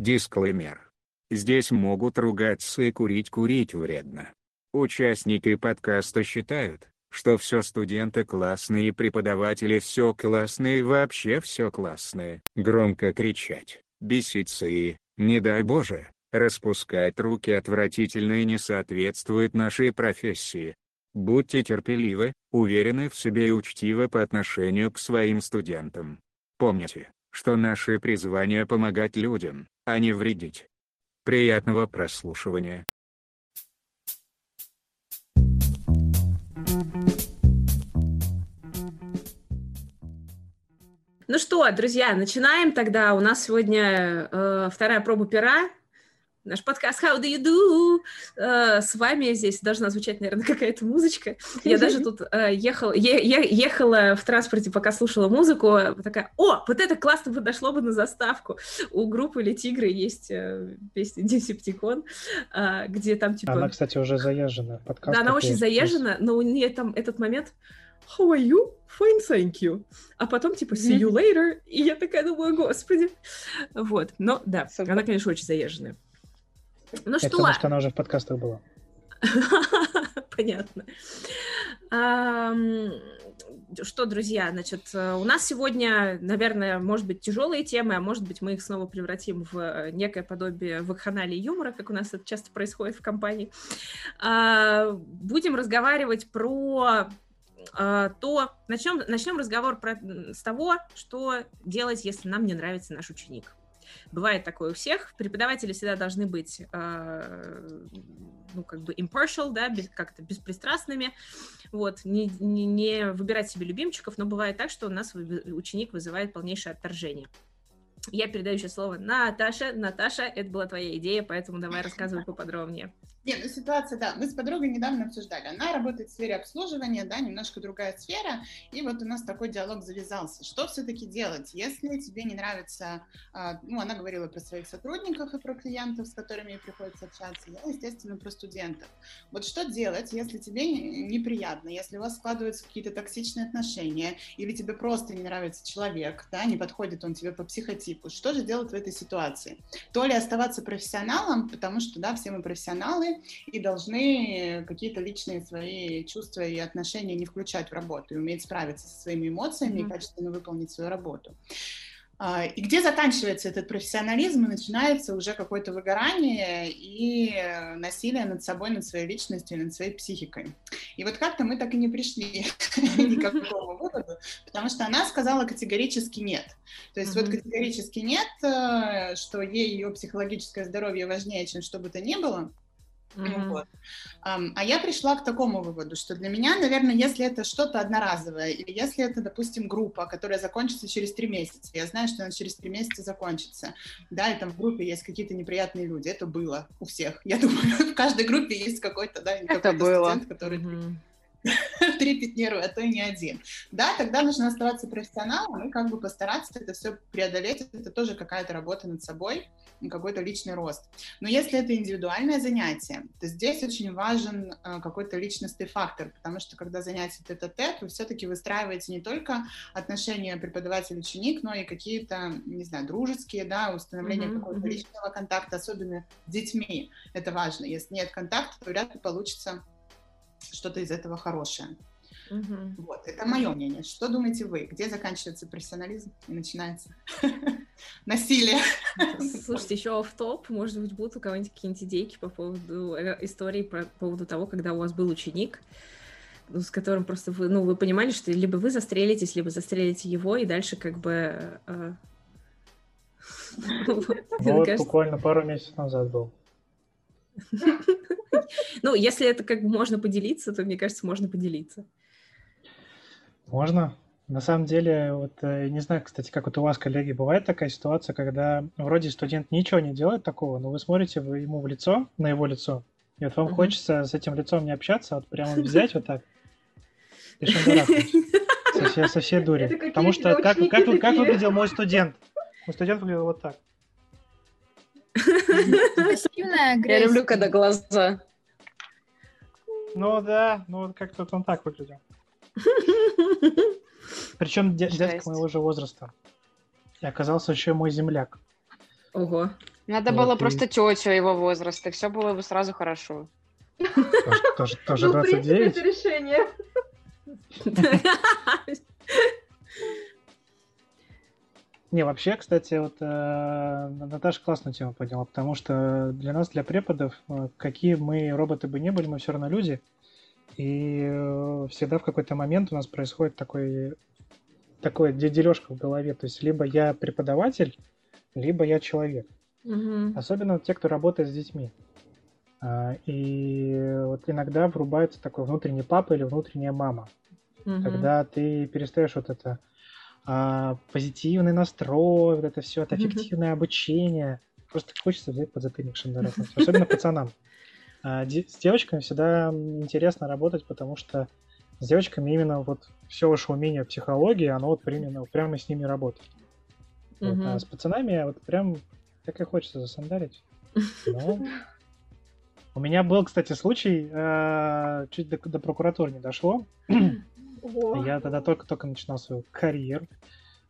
Дисклеймер. Здесь могут ругаться и курить курить вредно. Участники подкаста считают, что все студенты классные и преподаватели все классные и вообще все классные. Громко кричать, беситься и, не дай боже, распускать руки отвратительно и не соответствует нашей профессии. Будьте терпеливы, уверены в себе и учтивы по отношению к своим студентам. Помните, что наше призвание помогать людям, а не вредить. Приятного прослушивания. Ну что, друзья, начинаем тогда. У нас сегодня э, вторая проба пера. Наш подкаст How do you do? Uh, с вами здесь должна звучать, наверное, какая-то музычка. Я даже тут uh, ехала, ехала в транспорте, пока слушала музыку, такая, о, вот это классно подошло бы на заставку. У группы или Тигры есть uh, песня Десептикон, где там типа... Она, кстати, уже заезжена. Подкаст да, она очень заезжена, но у нее там этот момент how are you? Fine, thank you. А потом, типа, see you later. И я такая думаю, господи. Вот. Но, да, Супер. она, конечно, очень заезженная. Ну что? Потому что она уже в подкастах была. Понятно. Что, друзья, значит, у нас сегодня, наверное, может быть, тяжелые темы, а может быть, мы их снова превратим в некое подобие вакханалии юмора, как у нас это часто происходит в компании. А, будем разговаривать про а, то начнем, начнем разговор про, с того, что делать, если нам не нравится наш ученик. Бывает такое у всех. Преподаватели всегда должны быть, э, ну, как бы impartial, да, как-то беспристрастными, вот, не, не, не выбирать себе любимчиков, но бывает так, что у нас ученик вызывает полнейшее отторжение. Я передаю сейчас слово Наташа. Наташа, это была твоя идея, поэтому давай рассказывай поподробнее. Нет, ну ситуация, да, мы с подругой недавно обсуждали. Она работает в сфере обслуживания, да, немножко другая сфера, и вот у нас такой диалог завязался. Что все-таки делать, если тебе не нравится, а, ну, она говорила про своих сотрудников и про клиентов, с которыми ей приходится общаться, я, естественно, про студентов. Вот что делать, если тебе неприятно, если у вас складываются какие-то токсичные отношения, или тебе просто не нравится человек, да, не подходит он тебе по психотипу, что же делать в этой ситуации? То ли оставаться профессионалом, потому что, да, все мы профессионалы, и должны какие-то личные свои чувства и отношения не включать в работу и уметь справиться со своими эмоциями mm-hmm. и качественно выполнить свою работу. А, и где заканчивается этот профессионализм и начинается уже какое-то выгорание и насилие над собой, над своей личностью, над своей психикой. И вот как-то мы так и не пришли ни к какому выводу, потому что она сказала категорически нет. То есть вот категорически нет, э, что ей ее психологическое здоровье важнее, чем что бы то ни было. Mm-hmm. Вот. Um, а я пришла к такому выводу, что для меня, наверное, если это что-то одноразовое, или если это, допустим, группа, которая закончится через три месяца, я знаю, что она через три месяца закончится, да, и там в группе есть какие-то неприятные люди, это было у всех. Я думаю, в каждой группе есть какой-то, да, какой-то студент, который mm-hmm. три пятнирую, а то и не один. Да, тогда нужно оставаться профессионалом и как бы постараться это все преодолеть. Это тоже какая-то работа над собой, какой-то личный рост. Но если это индивидуальное занятие, то здесь очень важен э, какой-то личностный фактор, потому что когда занятие тет-а-тет, вы все-таки выстраиваете не только отношения преподаватель-ученик, но и какие-то, не знаю, дружеские, да, установление mm-hmm, какого-то личного контакта, особенно с детьми. Это важно. Если нет контакта, то вряд ли получится что-то из этого хорошее. Угу. Вот, это мое мнение. Что думаете вы? Где заканчивается профессионализм и начинается насилие? Слушайте, еще в топ, может быть, будут у кого-нибудь какие-нибудь идейки по поводу э, истории, по поводу того, когда у вас был ученик, ну, с которым просто вы, ну, вы понимали, что либо вы застрелитесь, либо застрелите его, и дальше как бы... Э, ну, вот буквально пару месяцев назад был. Ну, если это как бы можно поделиться, то, мне кажется, можно поделиться. Можно. На самом деле, вот э, не знаю, кстати, как вот у вас, коллеги, бывает такая ситуация, когда вроде студент ничего не делает такого, но вы смотрите вы ему в лицо, на его лицо, и вот вам uh-huh. хочется с этим лицом не общаться, вот прямо взять вот так и со, со всей дури. Потому что как, как, как, как выглядел мой студент? Мой студент выглядел вот так. Я люблю, когда глаза. Ну да, ну вот как-то он так выглядел. Причем дядька моего же возраста. И оказался еще мой земляк. Ого. Надо было просто тетю его возраста, и все было бы сразу хорошо. Тоже, тоже, тоже Ну, в принципе, 29. это решение. Не, вообще, кстати, вот э, Наташа классную тему подняла, потому что для нас, для преподов, э, какие мы роботы бы не были, мы все равно люди. И э, всегда в какой-то момент у нас происходит такой, такой де- дележка в голове. То есть либо я преподаватель, либо я человек. Мгм. Особенно те, кто работает с детьми. А, И вот иногда врубается такой внутренний папа или внутренняя мама. Мгм. когда ты перестаешь вот это а, позитивный настрой, вот это все, это эффективное обучение. Просто хочется взять подзатыльник шандарахнуть. Особенно пацанам. А, де- С девочками всегда интересно работать, потому что с девочками именно вот все ваше умение в психологии, оно вот именно прямо с ними работает. Вот, Мгм. А с пацанами вот прям так и хочется засандарить. Но У меня был, кстати, случай, э, чуть до, до прокуратуры не дошло. Ого. Я тогда только-только начинал свою карьеру.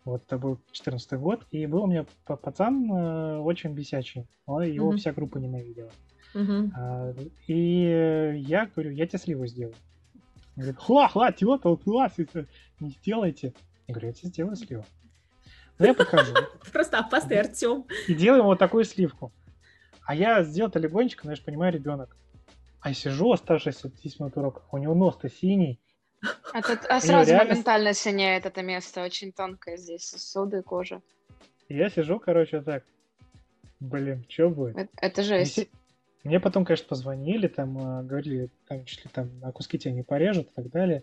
Вот это был 14 год. И был у меня пацан э, очень бесячий. Он- Его Мгм. вся группа ненавидела. Мгм. А, И я говорю, я тебе сливу сделаю. Он говорит, хла, хла, тёта, класс, это не сделайте. Я говорю, я тебе сделаю сливу. Ну, я покажу. Просто опасный Артем. И делаем вот такую сливку. А я сделал-то легонечко, но я же понимаю, ребенок. А сижу, оставшиеся 10 минут урока, у него нос-то синий. А тут а сразу реально моментально синяет это место, очень тонкое здесь, сосуды кожа. Я сижу, короче, так. Блин, что будет? Это, это жесть. Мне, потом, конечно, позвонили, там э, говорили, там чуть ли там на куски тебя не порежут и так далее.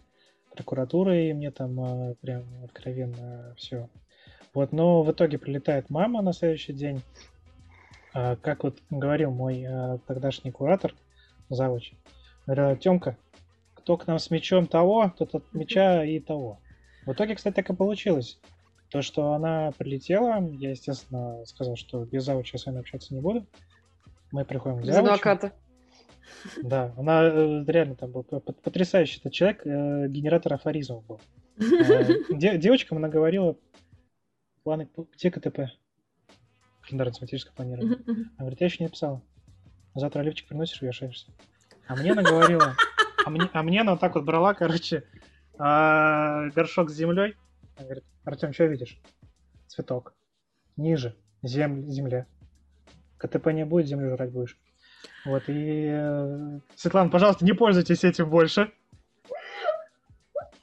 Прокуратура и мне там э, прям откровенно все. Вот, но в итоге прилетает мама на следующий день. А, как вот говорил мой э, тогдашний куратор, завуч, говорил, Тёмка, кто к нам с мячом того, тот от мяча и того. В итоге, кстати, так и получилось. То, что она прилетела, я, естественно, сказал, что без завуча я с вами общаться не буду. Мы приходим к Без адвоката. Да, она э, реально там был потрясающий этот человек, э, генератор афоризмов был. Э, де- Девочкам она говорила планы, где КТП? Календарно-тематическое планирование. Она говорит, я еще не писала. Завтра оливчик приносишь, вешаешься. А мне она говорила, а мне, а она так вот брала, короче, а, горшок с землей. Она говорит, Артем, что видишь? Цветок. Ниже. Зем, земля. КТП не будет, землю жрать будешь. Вот, и... э, Светлана, пожалуйста, не пользуйтесь этим больше.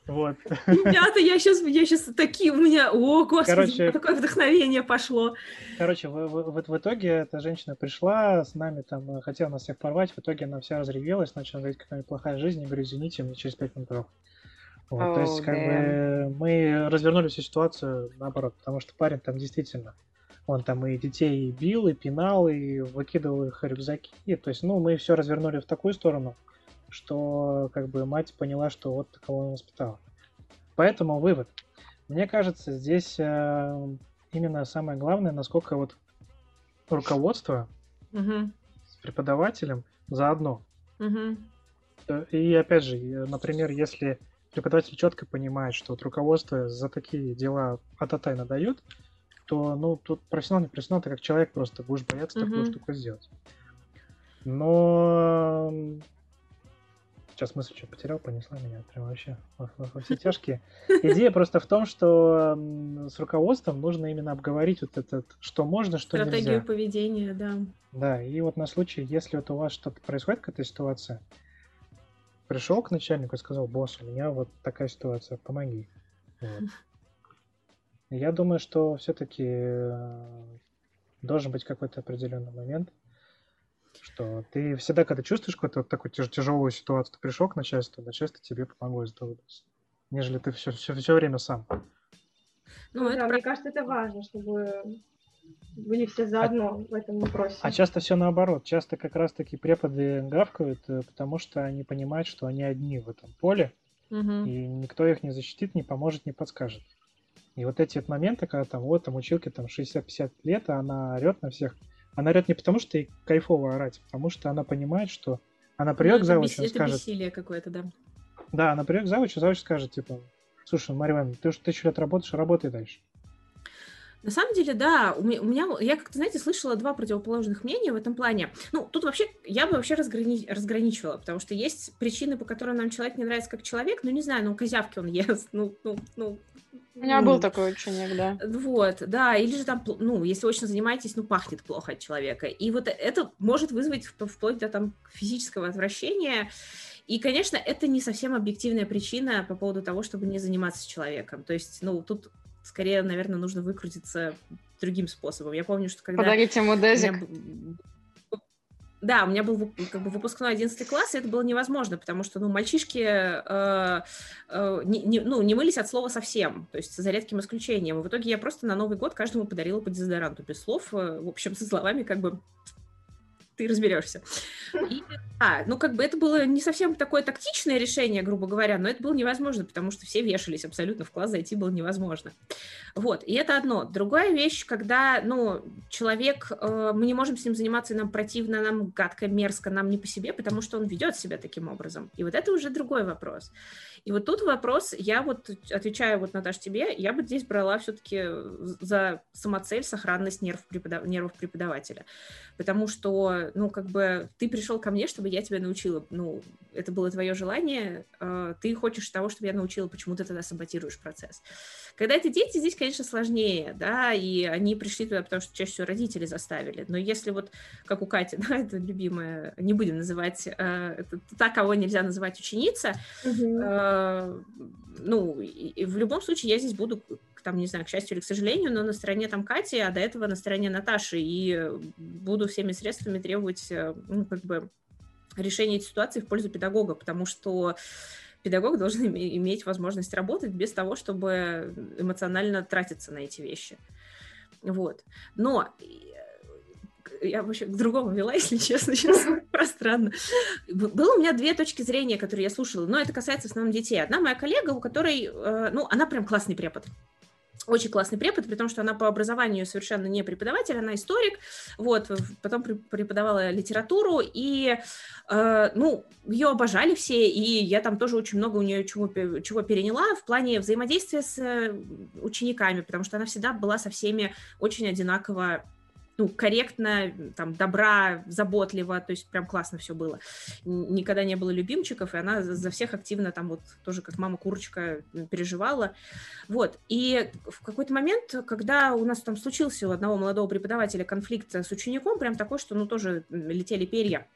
Вот. Ребята, я сейчас, я сейчас такие, у меня, о, господи, Короче- такое вдохновение пошло. Короче, в, в- в- в итоге эта женщина пришла с нами, там, э, хотела нас всех порвать, в итоге она вся разревелась, начала говорить, какая плохая жизнь, я говорю, извините, мне через пять минут. Вот, то есть, Oh, как бы, мы развернули всю ситуацию наоборот, потому что парень там действительно, он там и детей бил, и пинал, и выкидывал их рюкзаки, то есть, ну, мы все развернули в такую сторону, что, как бы, мать поняла, что вот такого он воспитала. Поэтому вывод. Мне кажется, здесь э, именно самое главное, насколько вот руководство Мгм, с преподавателем заодно. Э, И опять же, э, например, если преподаватель четко понимает, что вот руководство за такие дела ататай надает, то, ну, тут профессионал не профессионал, ты как человек просто будешь бояться такую Мгм. штуку сделать. Но сейчас мысль что потерял, понесла меня прям вообще во, во- во все тяжкие. Идея просто в том, что с руководством нужно именно обговорить вот этот, что можно, что Стратегию нельзя. поведения, да. Да, и вот на случай, если вот у вас что-то происходит, какая-то ситуация, пришел к начальнику и сказал, босс, у меня вот такая ситуация, помоги. Вот. Я думаю, что все-таки должен быть какой-то определенный момент, что ты всегда, когда чувствуешь какую-то вот такую тяж- тяжелую ситуацию, ты пришел к начальству, начальство тебе помогло из этого нежели ты все, все, все время сам. Ну, это да, про- мне кажется, это важно, чтобы были все заодно в этом вопросе. А часто все наоборот. Часто как раз-таки преподы гавкают, э, потому что они понимают, что они одни в этом поле, Мгм. и никто их не защитит, не поможет, не подскажет. И вот эти вот моменты, когда там, вот там училке там 60-50 лет, а она орет на всех, она орет не потому, что ей кайфово орать, а потому что она понимает, что она Ну, придет к это, завучу, это скажет, бессилие какое-то, да. да, она придет к завучу, завуч скажет, типа, слушай, Марья Ивановна, ты уж тысячу лет работаешь, работай дальше. На самом деле, да, у меня, я как-то, знаете, слышала два противоположных мнения в этом плане. Ну, тут вообще, я бы вообще разграни... разграничивала, потому что есть причины, по которым нам человек не нравится как человек, ну, не знаю, ну, козявки он ест, ну, ну, ну, у меня был такой ученик, да. Вот, да, или же там, ну, если очень занимаетесь, ну, пахнет плохо от человека. И вот это может вызвать вплоть до там физического отвращения. И, конечно, это не совсем объективная причина по поводу того, чтобы не заниматься человеком. То есть, ну, тут скорее, наверное, нужно выкрутиться другим способом. Я помню, что когда... Подарить ему дезик. Да, у меня был как бы выпускной 11 класс, и это было невозможно, потому что, ну, мальчишки э, э, не, не, ну, не мылись от слова совсем, то есть за редким исключением. И в итоге я просто на Новый год каждому подарила по дезодоранту без слов, э, в общем, со словами как бы ты разберешься. И, а, ну, как бы это было не совсем такое тактичное решение, грубо говоря, но это было невозможно, потому что все вешались абсолютно, в класс зайти было невозможно. Вот, и это одно. Другая вещь, когда, ну, человек, э, мы не можем с ним заниматься, нам противно, нам гадко, мерзко, нам не по себе, потому что он ведет себя таким образом. И вот это уже другой вопрос. И вот тут вопрос, я вот отвечаю вот, Наташ, тебе, я бы здесь брала все-таки за самоцель сохранность нерв преподав... нервов преподавателя. Потому что, ну, как бы ты пришел ко мне, чтобы я тебя научила. Ну, это было твое желание, э, ты хочешь того, чтобы я научила, почему ты тогда саботируешь процесс. Когда это дети, здесь, конечно, сложнее, да, и они пришли туда, потому что чаще всего родители заставили. Но если вот, как у Кати, да, это любимая, не будем называть, э, это та, кого нельзя называть ученица, э, ну, и, и в любом случае я здесь буду там, не знаю, к счастью или к сожалению, но на стороне там Кати, а до этого на стороне Наташи, и буду всеми средствами требовать, э, ну, как бы, решения этой ситуации в пользу педагога, потому что педагог должен иметь возможность работать без того, чтобы эмоционально тратиться на эти вещи. Вот. Но э, я вообще к другому вела, если честно, сейчас пространно. Было у меня две точки зрения, которые я слушала, но это касается в основном детей. Одна моя коллега, у которой, э, ну, она прям классный препод очень классный препод, при том, что она по образованию совершенно не преподаватель, она историк, вот, потом преподавала литературу, и, э, ну, ее обожали все, и я там тоже очень много у нее чего, чего переняла в плане взаимодействия с э, учениками, потому что она всегда была со всеми очень одинаково ну, корректно, там, добра, заботливо, то есть прям классно все было. Никогда не было любимчиков, и она за всех активно там вот тоже как мама-курочка переживала. Вот, и в какой-то момент, когда у нас там случился у одного молодого преподавателя конфликт с учеником, прям такой, что, ну, тоже летели перья,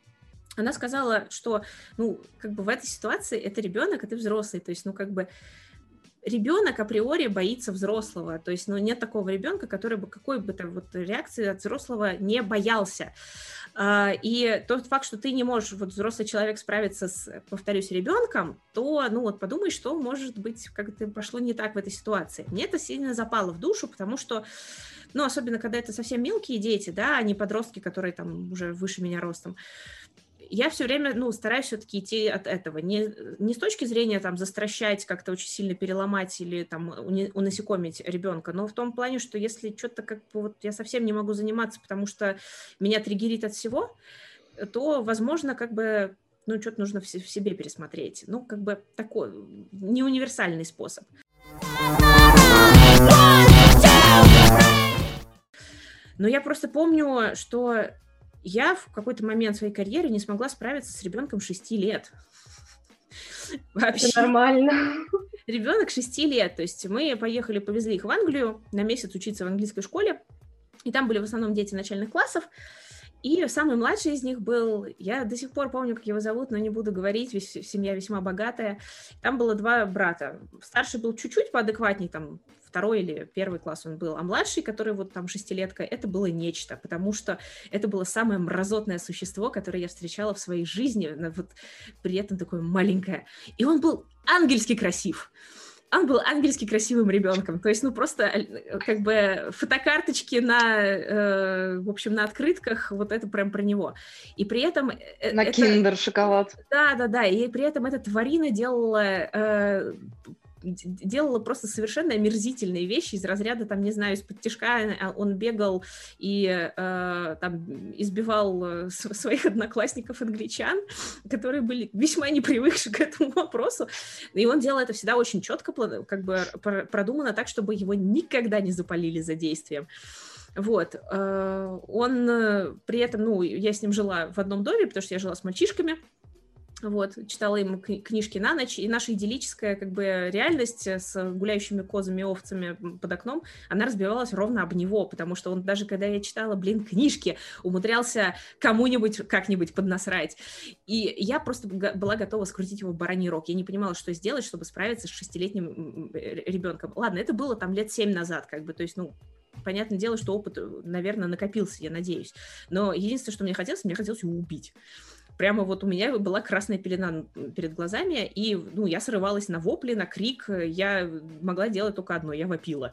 она сказала, что, ну, как бы в этой ситуации это ребенок, а ты взрослый, то есть, ну, как бы ребенок априори боится взрослого, то есть, ну, нет такого ребенка, который бы какой бы то вот реакции от взрослого не боялся. А, и тот факт, что ты не можешь, вот взрослый человек справиться с, повторюсь, ребенком, то, ну, вот подумай, что может быть, как то пошло не так в этой ситуации. Мне это сильно запало в душу, потому что ну, особенно когда это совсем мелкие дети, да, а не подростки, которые там уже выше меня ростом, я все время, ну, стараюсь все-таки идти от этого. Не, не с точки зрения там застращать, как-то очень сильно переломать или там унасекомить ребенка, но в том плане, что если что-то как бы вот я совсем не могу заниматься, потому что меня триггерит от всего, то, возможно, как бы ну, что-то нужно в себе пересмотреть. Ну, как бы такой не универсальный способ. Но я просто помню, что я в какой-то момент своей карьеры не смогла справиться с ребенком 6 лет. Вообще. Это нормально. Ребенок 6 лет. То есть мы поехали, повезли их в Англию на месяц учиться в английской школе. И там были в основном дети начальных классов. И самый младший из них был, я до сих пор помню, как его зовут, но не буду говорить, семья весьма богатая. Там было два брата. Старший был чуть-чуть поадекватней, там второй или первый класс он был, а младший, который вот там шестилетка, это было нечто, потому что это было самое мразотное существо, которое я встречала в своей жизни, вот при этом такое маленькое. И он был ангельски красив он был ангельски красивым ребенком. То есть, ну, просто э, как бы фотокарточки на, э, в общем, на открытках, вот это прям про него. И при этом... Э, на это... киндер шоколад. Да, да, да. И при этом эта тварина делала э, делала просто совершенно омерзительные вещи из разряда, там, не знаю, из-под тяжка а, он бегал и э, там избивал э, своих одноклассников англичан, которые были весьма непривыкши к этому вопросу, и он делал это всегда очень четко, как бы продумано так, чтобы его никогда не запалили за действием. Вот. Э, он э, при этом, ну, я с ним жила в одном доме, потому что я жила с мальчишками, вот, читала ему книжки на ночь, и наша идиллическая как бы реальность с гуляющими козами и овцами под окном, она разбивалась ровно об него, потому что он даже когда я читала, блин, книжки, умудрялся кому-нибудь как-нибудь поднасрать. И я просто была готова скрутить его в бараний рог. Я не понимала, что сделать, чтобы справиться с шестилетним ребенком. Ладно, это было там лет семь назад, как бы, то есть, ну, понятное дело, что опыт, наверное, накопился, я надеюсь. Но единственное, что мне хотелось, мне хотелось его убить прямо вот у меня была красная пелена перед глазами, и, ну, я срывалась на вопли, на крик, я могла делать только одно, я вопила.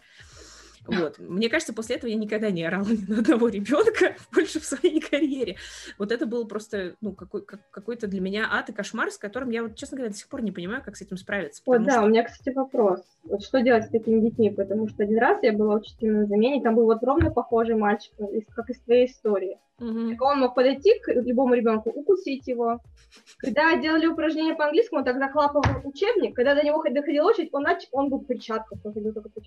Вот. Мне кажется, после этого я никогда не орала ни на одного ребенка больше в своей карьере. Вот это было просто, ну, какой, как, какой-то для меня ад и кошмар, с которым я, вот, честно говоря, до сих пор не понимаю, как с этим справиться. Вот, да, что... у меня, кстати, вопрос. Вот что делать с такими детьми? Потому что один раз я была учителем на замене, там был вот ровно похожий мальчик, как из твоей истории. Угу. Он мог подойти к любому ребенку, укусить его. Когда делали упражнения по английскому, он тогда клапал учебник. Когда до него доходила очередь, он, нач... он был в перчатках,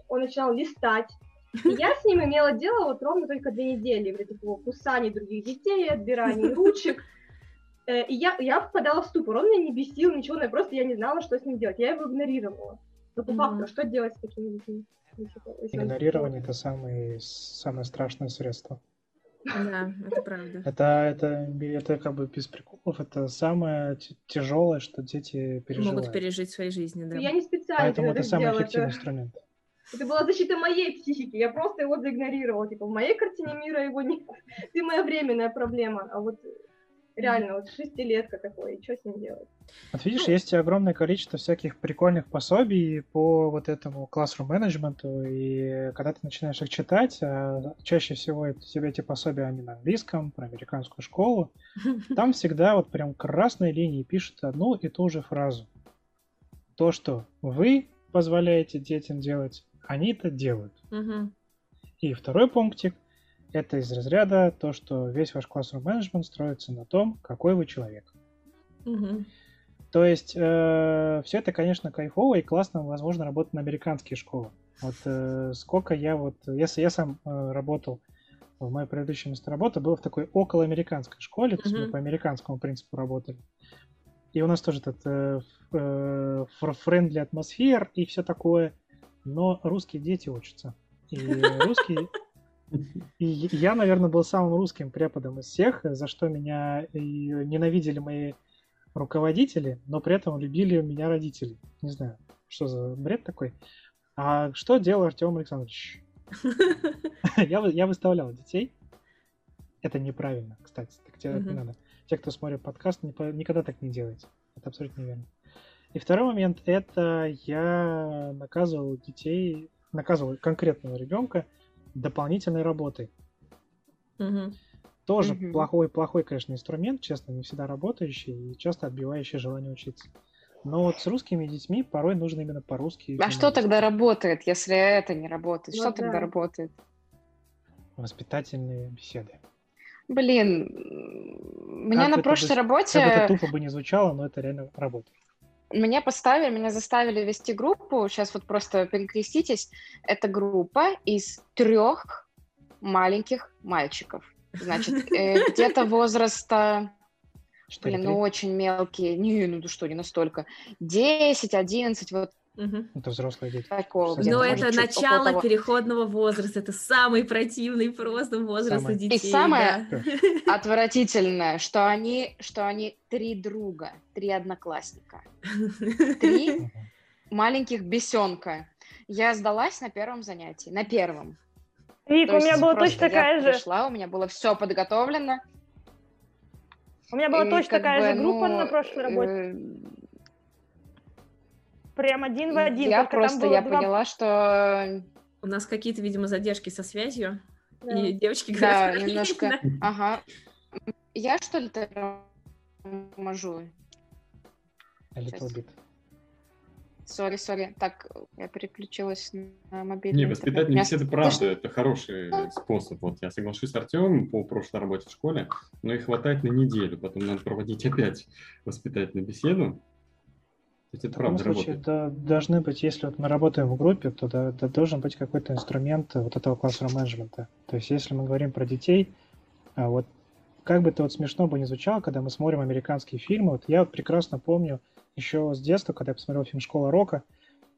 он начинал листать. И я с ним имела дело вот ровно только две недели, вот этих кусаний других детей, отбираний ручек. Э, и я, я впадала в ступор. Он меня не бесил, ничего, я просто я не знала, что с ним делать. Я его игнорировала. Но по факту, что делать с такими детьми? Игнорирование – это самое, самое страшное средство. Да, это правда. Это, это, это как бы без приколов, это самое тяжелое, что дети переживают. Могут пережить в своей жизни, да. Я не специально Поэтому это самый эффективный это... инструмент. Это была защита моей психики, я просто его заигнорировала. Типа, в моей картине мира его нет. Ты моя временная проблема. А вот реально, вот шестилетка такой, и что с ним делать? Вот видишь, ну, есть огромное количество всяких прикольных пособий по вот этому classroom менеджменту, и когда ты начинаешь их читать, а чаще всего это, тебе эти пособия, они на английском, про американскую школу, там всегда вот прям красной линией пишут одну и ту же фразу. То, что вы позволяете детям делать, они это делают. И второй пунктик – это из разряда то, что весь ваш classroom management строится на том, какой вы человек. Угу. То есть э, все это, конечно, кайфово и классно, возможно, работать на американские школы. Вот э, сколько я вот, если я сам э, работал в моей предыдущей месте работы, было в такой околоамериканской школе, то есть мы по американскому принципу работали. И у нас тоже этот э, э, френдли атмосфер и все такое, но русские дети учатся. И русские я, наверное, был самым русским преподом из всех, за что меня и ненавидели мои руководители, но при этом любили меня родители. Не знаю, что за бред такой. А что делал Артем Александрович? я, я выставлял детей. Это неправильно, кстати. Так делать не надо. Те, кто смотрит подкаст, никогда так не делайте. Это абсолютно неверно. И второй момент, это я наказывал детей, наказывал конкретного ребенка дополнительной работой. Угу. Тоже угу. плохой, плохой, конечно, инструмент, честно, не всегда работающий и часто отбивающий желание учиться. Но вот с русскими детьми порой нужно именно по-русски. А что тогда работает, если это не работает? Ну, что да. тогда работает? Воспитательные беседы. Блин, меня как на прошлой бы, работе... Как это тупо бы не звучало, но это реально работает. Меня поставили, меня заставили вести группу. Сейчас вот просто перекреститесь. Это группа из трех маленьких мальчиков. Значит, э, где-то возраста Блин, ну очень мелкие. Не, ну что, не настолько. 10, 11, вот Угу. Это взрослые дети. Такого, Но это начало переходного возраста. Это самый противный просто возраст самый. у детей. И самое да. отвратительное, что они, что они три друга, три одноклассника. Три маленьких бесенка. Я сдалась на первом занятии, на первом. Вик, у меня была точно такая же. пришла, у меня было все подготовлено. У меня была точно такая бы, же группа ну, на прошлой работе. Прям один в один. Я просто, я два... поняла, что... У нас какие-то, видимо, задержки со связью. Да. И девочки говорят... Да, немножко... Ага. Я, что ли, торможу? A little bit. Сори, сори. Так, я переключилась на мобильный. Не, воспитательные беседы, правда, это хороший способ. Вот я соглашусь с Артемом по прошлой работе в школе, но их хватает на неделю. Потом надо проводить опять воспитательную беседу. Это в правда случае да, должны быть, если вот мы работаем в группе, то да, да, должен быть какой-то инструмент вот этого классного менеджмента. То есть если мы говорим про детей, а вот как бы это вот смешно бы не звучало, когда мы смотрим американские фильмы, вот я вот прекрасно помню еще с детства, когда я посмотрел фильм «Школа рока»,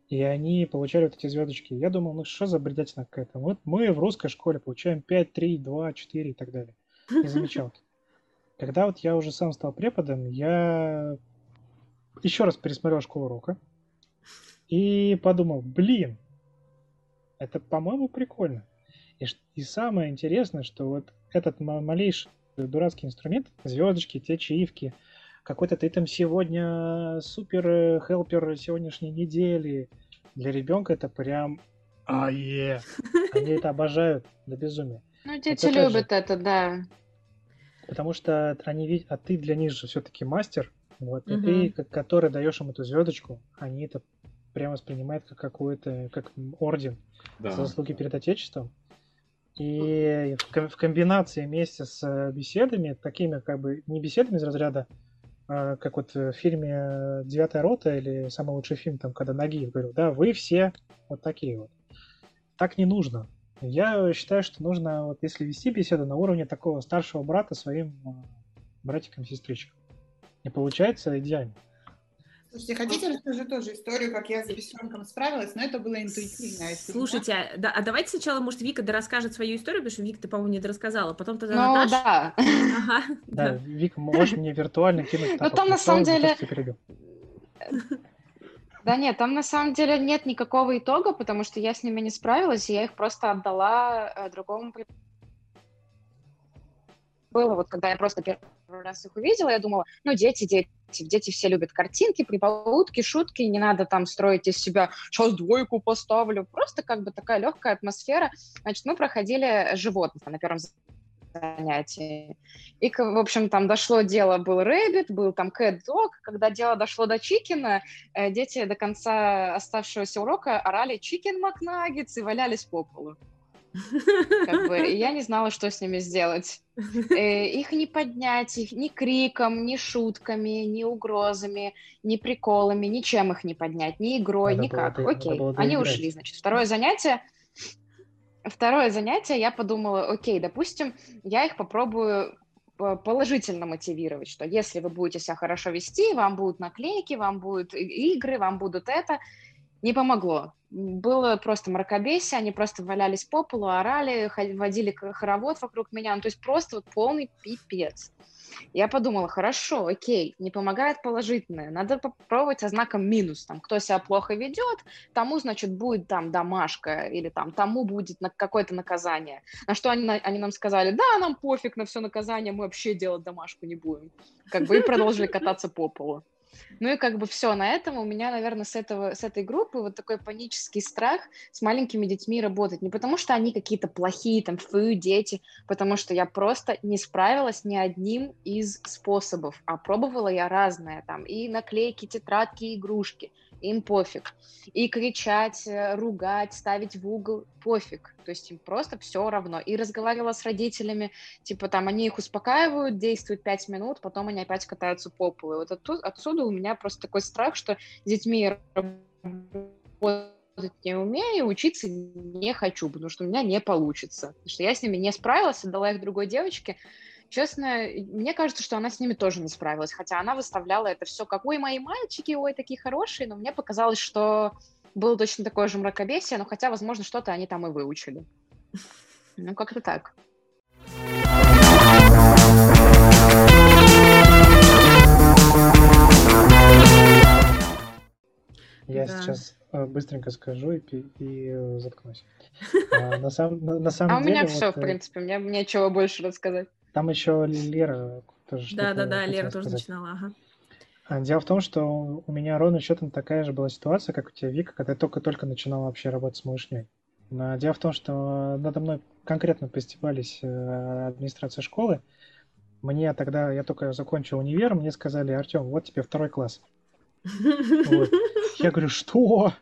и они получали вот эти звездочки. Я думал, ну что за бредятина какая-то? Вот мы в русской школе получаем 5, 3, 2, 4 и так далее. Не замечал. Когда вот я уже сам стал преподом, я еще раз пересмотрел «Школу рока» и подумал, блин, это, по-моему, прикольно. И, и самое интересное, что вот этот малейший дурацкий инструмент, звездочки, те чаевки, какой-то ты там сегодня супер хелпер сегодняшней недели. Для ребенка это прям ае. Они это обожают до безумия. Ну, дети это любят же, это, да. Потому что они видят, а ты для них же все-таки мастер, вот, угу. и ты, который даешь им эту звездочку, они это прямо воспринимают как какой-то, как орден да. за заслуги перед Отечеством. И в комбинации вместе с э, беседами, такими как бы не беседами из разряда, а, как вот в фильме «Девятая рота» или самый лучший фильм, там, когда Нагиев говорил, да, вы все вот такие вот. Так не нужно. Я считаю, что нужно, вот если вести беседу на уровне такого старшего брата своим а, братикам-сестричкам. И получается идеально. Слушайте, хотите, расскажу тоже историю, как я с бесенком справилась, но это было интуитивно. Слушайте, а, да, а давайте сначала, может, Вика расскажет свою историю, потому что Вика, ты, по-моему, не дорассказала, потом тогда ну, Наташа. да. Ага, да. да. Вика, можешь мне виртуально кинуть? Ну, там на самом деле... Да нет, там на самом деле нет никакого итога, потому что я с ними не справилась, и я их просто отдала э, другому было, вот когда я просто первый раз их увидела, я думала, ну, дети, дети, дети все любят картинки, прибаутки, шутки, не надо там строить из себя, сейчас двойку поставлю, просто как бы такая легкая атмосфера. Значит, мы проходили животных на первом занятии. И, в общем, там дошло дело, был рэббит, был там кэт-дог. Когда дело дошло до чикена, э, дети до конца оставшегося урока орали «чикен макнаггетс» и валялись по полу. Как бы, я не знала, что с ними сделать. Э, их не поднять, их ни криком, ни шутками, ни угрозами, ни приколами, ничем их не поднять, ни игрой, надо никак. Было, окей, было они ушли, значит. Второе занятие. Второе занятие я подумала, окей, допустим, я их попробую положительно мотивировать, что если вы будете себя хорошо вести, вам будут наклейки, вам будут игры, вам будут это, не помогло. Было просто мракобесие, они просто валялись по полу, орали, водили хоровод вокруг меня, ну, то есть просто вот полный пипец. Я подумала, хорошо, окей, не помогает положительное, надо попробовать со знаком минус. Там, кто себя плохо ведет, тому, значит, будет там домашка или там тому будет на какое-то наказание. На что они, они нам сказали, да, нам пофиг на все наказание, мы вообще делать домашку не будем. Как бы и продолжили кататься по полу. Ну и как бы все, на этом у меня, наверное, с, этого, с этой группы вот такой панический страх с маленькими детьми работать. Не потому что они какие-то плохие, там, фу, дети, потому что я просто не справилась ни одним из способов, а пробовала я разное, там, и наклейки, тетрадки, игрушки им пофиг. И кричать, э, ругать, ставить в угол, пофиг. То есть им просто все равно. И разговаривала с родителями, типа там они их успокаивают, действуют пять минут, потом они опять катаются по полу. И вот оттуда, отсюда у меня просто такой страх, что с детьми работать не умею, учиться не хочу, потому что у меня не получится. Потому что я с ними не справилась, отдала их другой девочке, Честно, мне кажется, что она с ними тоже не справилась, хотя она выставляла это все как «Ой, мои мальчики, ой, такие хорошие», но мне показалось, что было точно такое же мракобесие, но хотя, возможно, что-то они там и выучили. Ну, как-то так. Я да. сейчас э, быстренько скажу и, и э, заткнусь. А, на, сам, на, на самом а деле... А у меня вот, все, в э, принципе, мне нечего больше рассказать. Там еще Лера тоже Да, да, да, Лера тоже начинала, ага. А, дело в том, что у меня ровно счетом такая же была ситуация, как у тебя, Вика, когда я только-только начинал вообще работать с малышней. Но дело в том, что надо мной конкретно постебались э, администрация школы. Мне тогда, я только закончил универ, мне сказали, Артем, вот тебе второй класс. Я говорю, что?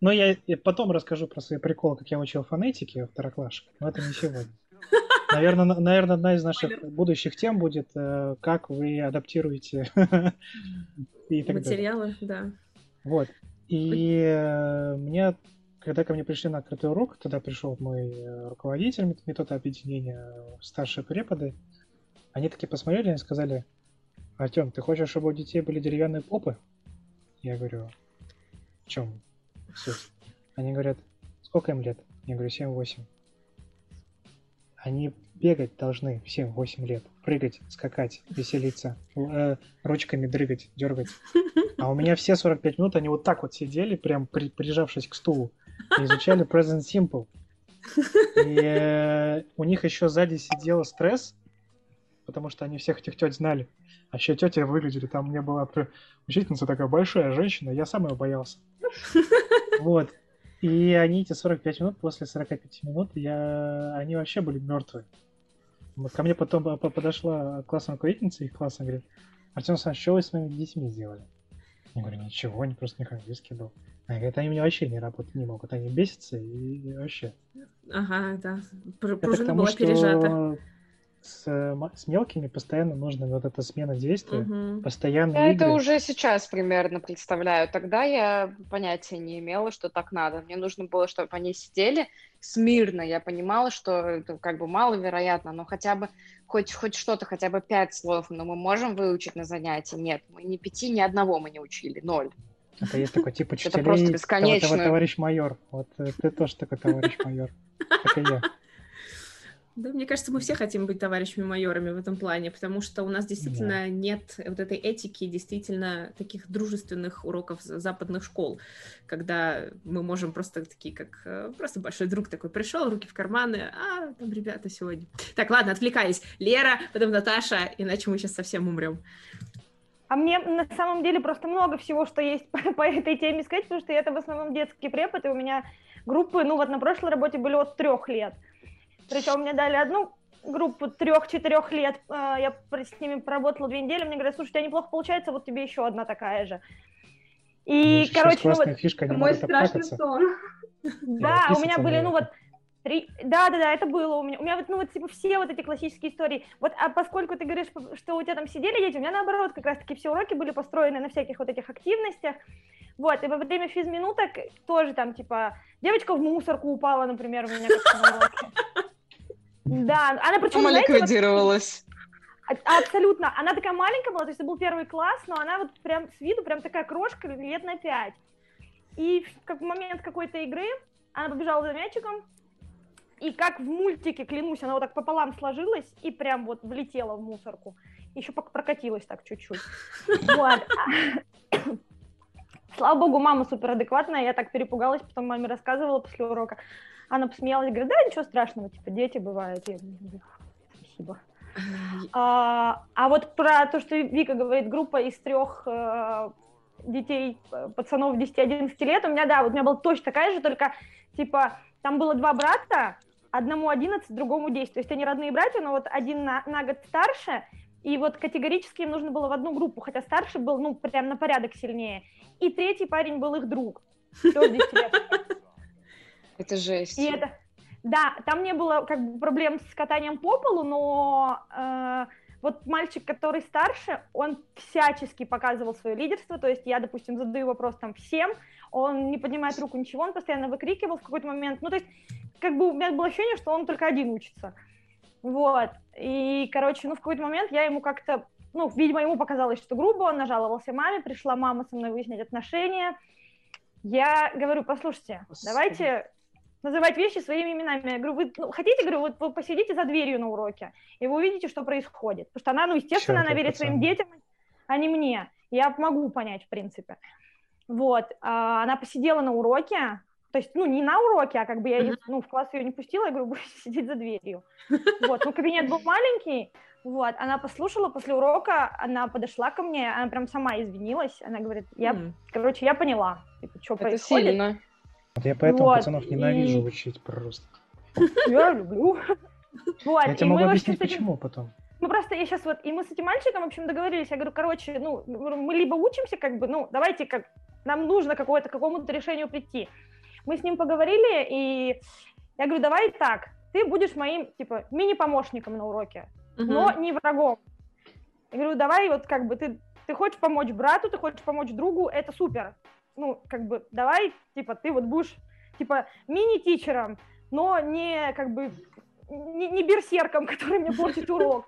Но я потом расскажу про свои приколы, как я учил фонетики второклашек, но это не сегодня. Наверное, наверное, одна из наших будущих тем будет, э, как вы адаптируете и так материалы, да. Вот. И э, мне, когда ко мне пришли на открытый урок, тогда пришел мой э, руководитель метода объединения, старшие преподы, они такие посмотрели и сказали, Артем, ты хочешь, чтобы у детей были деревянные попы? Я говорю, в чем суть? Они говорят, сколько им лет? Я говорю, 7-8. Они бегать должны в 7-8 лет, прыгать, скакать, веселиться, э, ручками дрыгать, дергать. А у меня все 45 минут они вот так вот сидели, прям при, прижавшись к стулу, изучали Present Simple. И э, у них еще сзади сидела стресс, потому что они всех этих теть знали. А еще тети выглядели, там мне была учительница такая большая женщина, я сам ее боялся. Вот. И они эти 45 минут, после 45 минут, я... они вообще были мертвы. Вот ко мне потом подошла классная руководительница их класса, говорит, Артем Александрович, что вы с моими детьми сделали? Я говорю, ничего, они просто не английский был. Она говорит, они мне вообще не работать не могут, они бесятся и вообще. Ага, да. Пружина была пережата с, с мелкими постоянно нужна вот эта смена действия, угу. постоянно. Я игры. это уже сейчас примерно представляю. Тогда я понятия не имела, что так надо. Мне нужно было, чтобы они сидели смирно. Я понимала, что это как бы маловероятно, но хотя бы хоть, хоть что-то, хотя бы пять слов, но мы можем выучить на занятии. Нет, мы ни пяти, ни одного мы не учили, ноль. Это есть такой тип учителей. Это просто бесконечно. Товарищ майор. Вот э, ты тоже такой товарищ майор. Как и я. Да, мне кажется, мы все хотим быть товарищами-майорами в этом плане, потому что у нас действительно да. нет вот этой этики, действительно таких дружественных уроков западных школ, когда мы можем просто такие, как э, просто большой друг такой пришел, руки в карманы, а там ребята сегодня. Так, ладно, отвлекаясь. Лера, потом Наташа, иначе мы сейчас совсем умрем. А мне на самом деле просто много всего, что есть по, по этой теме сказать, потому что это в основном детский препод, и у меня группы, ну вот на прошлой работе были от трех лет. Причем мне дали одну группу трех-четырех лет, а, я с ними поработала две недели, мне говорят, слушай, у тебя неплохо получается, вот тебе еще одна такая же. И, ну, короче, ну вот... Фишка, мой страшный сон. Да, у меня были, ну вот, Три... Да, да, да, это было у меня. У меня вот, ну вот типа все вот эти классические истории. Вот, а поскольку ты говоришь, что у тебя там сидели дети, у меня наоборот как раз-таки все уроки были построены на всяких вот этих активностях. Вот, и во время физминуток тоже там типа девочка в мусорку упала, например, у меня как на уроке. Да, она причем... Она ликвидировалась. Вот, абсолютно. Она такая маленькая была, то есть это был первый класс, но она вот прям с виду прям такая крошка лет на пять. И в момент какой-то игры она побежала за мячиком, и как в мультике, клянусь, она вот так пополам сложилась и прям вот влетела в мусорку. Еще прокатилась так чуть-чуть. Вот. Слава богу, мама супер адекватная, я так перепугалась, потом маме рассказывала после урока. Она посмеялась, говорит, да, ничего страшного, типа, дети бывают. Я говорю, спасибо. А, а вот про то, что Вика говорит, группа из трех э, детей, э, пацанов 10-11 лет, у меня, да, вот у меня была точно такая же, только, типа, там было два брата, одному 11, другому 10, то есть они родные братья, но вот один на, на год старше, и вот категорически им нужно было в одну группу, хотя старший был, ну, прям на порядок сильнее, и третий парень был их друг, тоже 10 лет. Это жесть. И это, да, там не было как бы проблем с катанием по полу, но э, вот мальчик, который старше, он всячески показывал свое лидерство, то есть я, допустим, задаю вопрос там всем, он не поднимает руку, ничего, он постоянно выкрикивал в какой-то момент, ну, то есть как бы у меня было ощущение, что он только один учится, вот, и, короче, ну, в какой-то момент я ему как-то, ну, видимо, ему показалось, что грубо, он нажаловался маме, пришла мама со мной выяснять отношения, я говорю, послушайте, давайте называть вещи своими именами. Я говорю, вы ну, хотите, говорю, вот вы посидите за дверью на уроке, и вы увидите, что происходит. Потому что она, ну, естественно, Черт, она верит пацан. своим детям, а не мне. Я могу понять, в принципе. Вот, а, она посидела на уроке, то есть, ну, не на уроке, а как бы я, ну, в класс ее не пустила, я говорю, будете сидеть за дверью. Вот, ну, кабинет был маленький, вот, она послушала после урока, она подошла ко мне, она прям сама извинилась, она говорит, я, mm. короче, я поняла, типа, что происходит. Сильно. Вот я поэтому вот, пацанов ненавижу и... учить просто. Я люблю. Вот, я тебе могу объяснить, почему потом. Ну, просто я сейчас вот, и мы с этим мальчиком, в общем, договорились, я говорю, короче, ну, мы либо учимся, как бы, ну, давайте как нам нужно какое-то, какому-то решению прийти. Мы с ним поговорили, и я говорю, давай так, ты будешь моим, типа, мини-помощником на уроке, uh-huh. но не врагом. Я говорю, давай вот как бы ты, ты хочешь помочь брату, ты хочешь помочь другу, это супер. Ну, как бы, давай, типа, ты вот будешь, типа, мини-тичером, но не, как бы, не, не берсерком, который мне портит урок.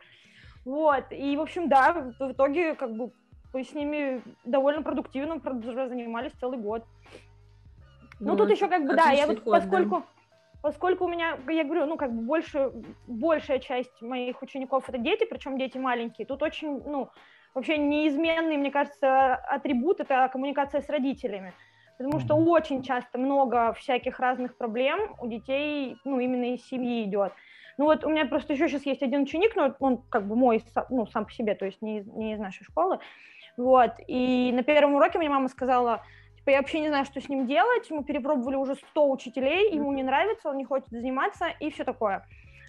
Вот, и, в общем, да, в итоге, как бы, мы с ними довольно продуктивно занимались целый год. Ну, ну тут еще, как бы, да, я вот, поскольку... Да поскольку у меня, я говорю, ну, как бы больше, большая часть моих учеников это дети, причем дети маленькие, тут очень, ну, вообще неизменный, мне кажется, атрибут – это коммуникация с родителями. Потому что очень часто много всяких разных проблем у детей, ну, именно из семьи идет. Ну вот у меня просто еще сейчас есть один ученик, но он как бы мой, ну, сам по себе, то есть не, не из нашей школы. Вот, и на первом уроке мне мама сказала, Типа, я вообще не знаю, что с ним делать, мы перепробовали уже 100 учителей, ему не нравится, он не хочет заниматься и все такое.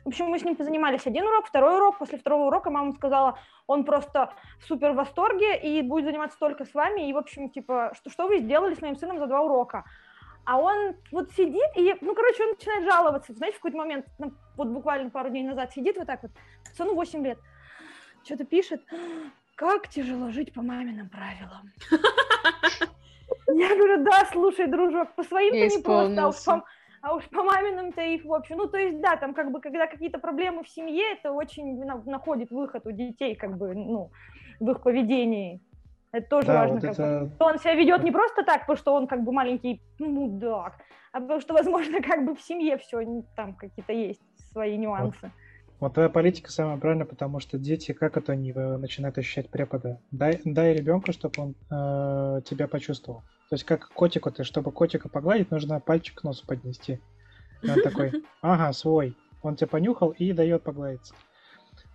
В общем, мы с ним позанимались один урок, второй урок. После второго урока мама сказала, он просто супер в восторге и будет заниматься только с вами. И, в общем, типа, что, что вы сделали с моим сыном за два урока? А он вот сидит и, ну, короче, он начинает жаловаться. Знаете, в какой-то момент, ну, вот буквально пару дней назад сидит вот так вот, сыну 8 лет, что-то пишет, как тяжело жить по маминым правилам. Я говорю, да, слушай, дружок, по своим-то не просто, а уж а уж по их, в общем, ну, то есть, да, там, как бы, когда какие-то проблемы в семье, это очень находит выход у детей, как бы, ну, в их поведении. Это тоже да, важно. Вот как это... бы. Он себя ведет не просто так, потому что он как бы маленький мудак, а потому что, возможно, как бы в семье все там какие-то есть свои нюансы. Вот. Вот твоя политика самая правильная, потому что дети, как это они э, начинают ощущать препода? Дай, дай ребенку, чтобы он э, тебя почувствовал. То есть как котику, ты, чтобы котика погладить, нужно пальчик к носу поднести. И он такой, ага, свой. Он тебя понюхал и дает погладиться.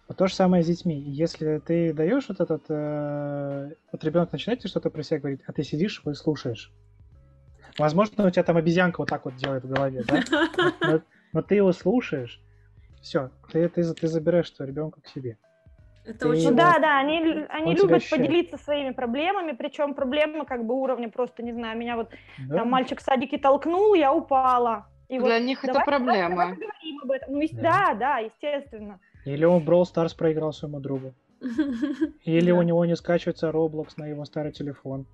Вот то же самое с детьми. Если ты даешь вот этот... Э, вот ребенок начинает что-то про себя говорить, а ты сидишь и слушаешь. Возможно, у тебя там обезьянка вот так вот делает в голове, да? Но, но ты его слушаешь, все, ты, ты, ты забираешь твоего ребенка к себе. Это ты очень... Ну, да, да, они, они любят поделиться своими проблемами, причем проблемы как бы уровня просто, не знаю, меня вот да. там мальчик в садике толкнул, я упала. И Для вот, них давай, это проблема. Давай, давай об этом. Ну, да. да, да, естественно. Или он Brawl Stars проиграл своему другу. Или у него не скачивается Roblox на его старый телефон.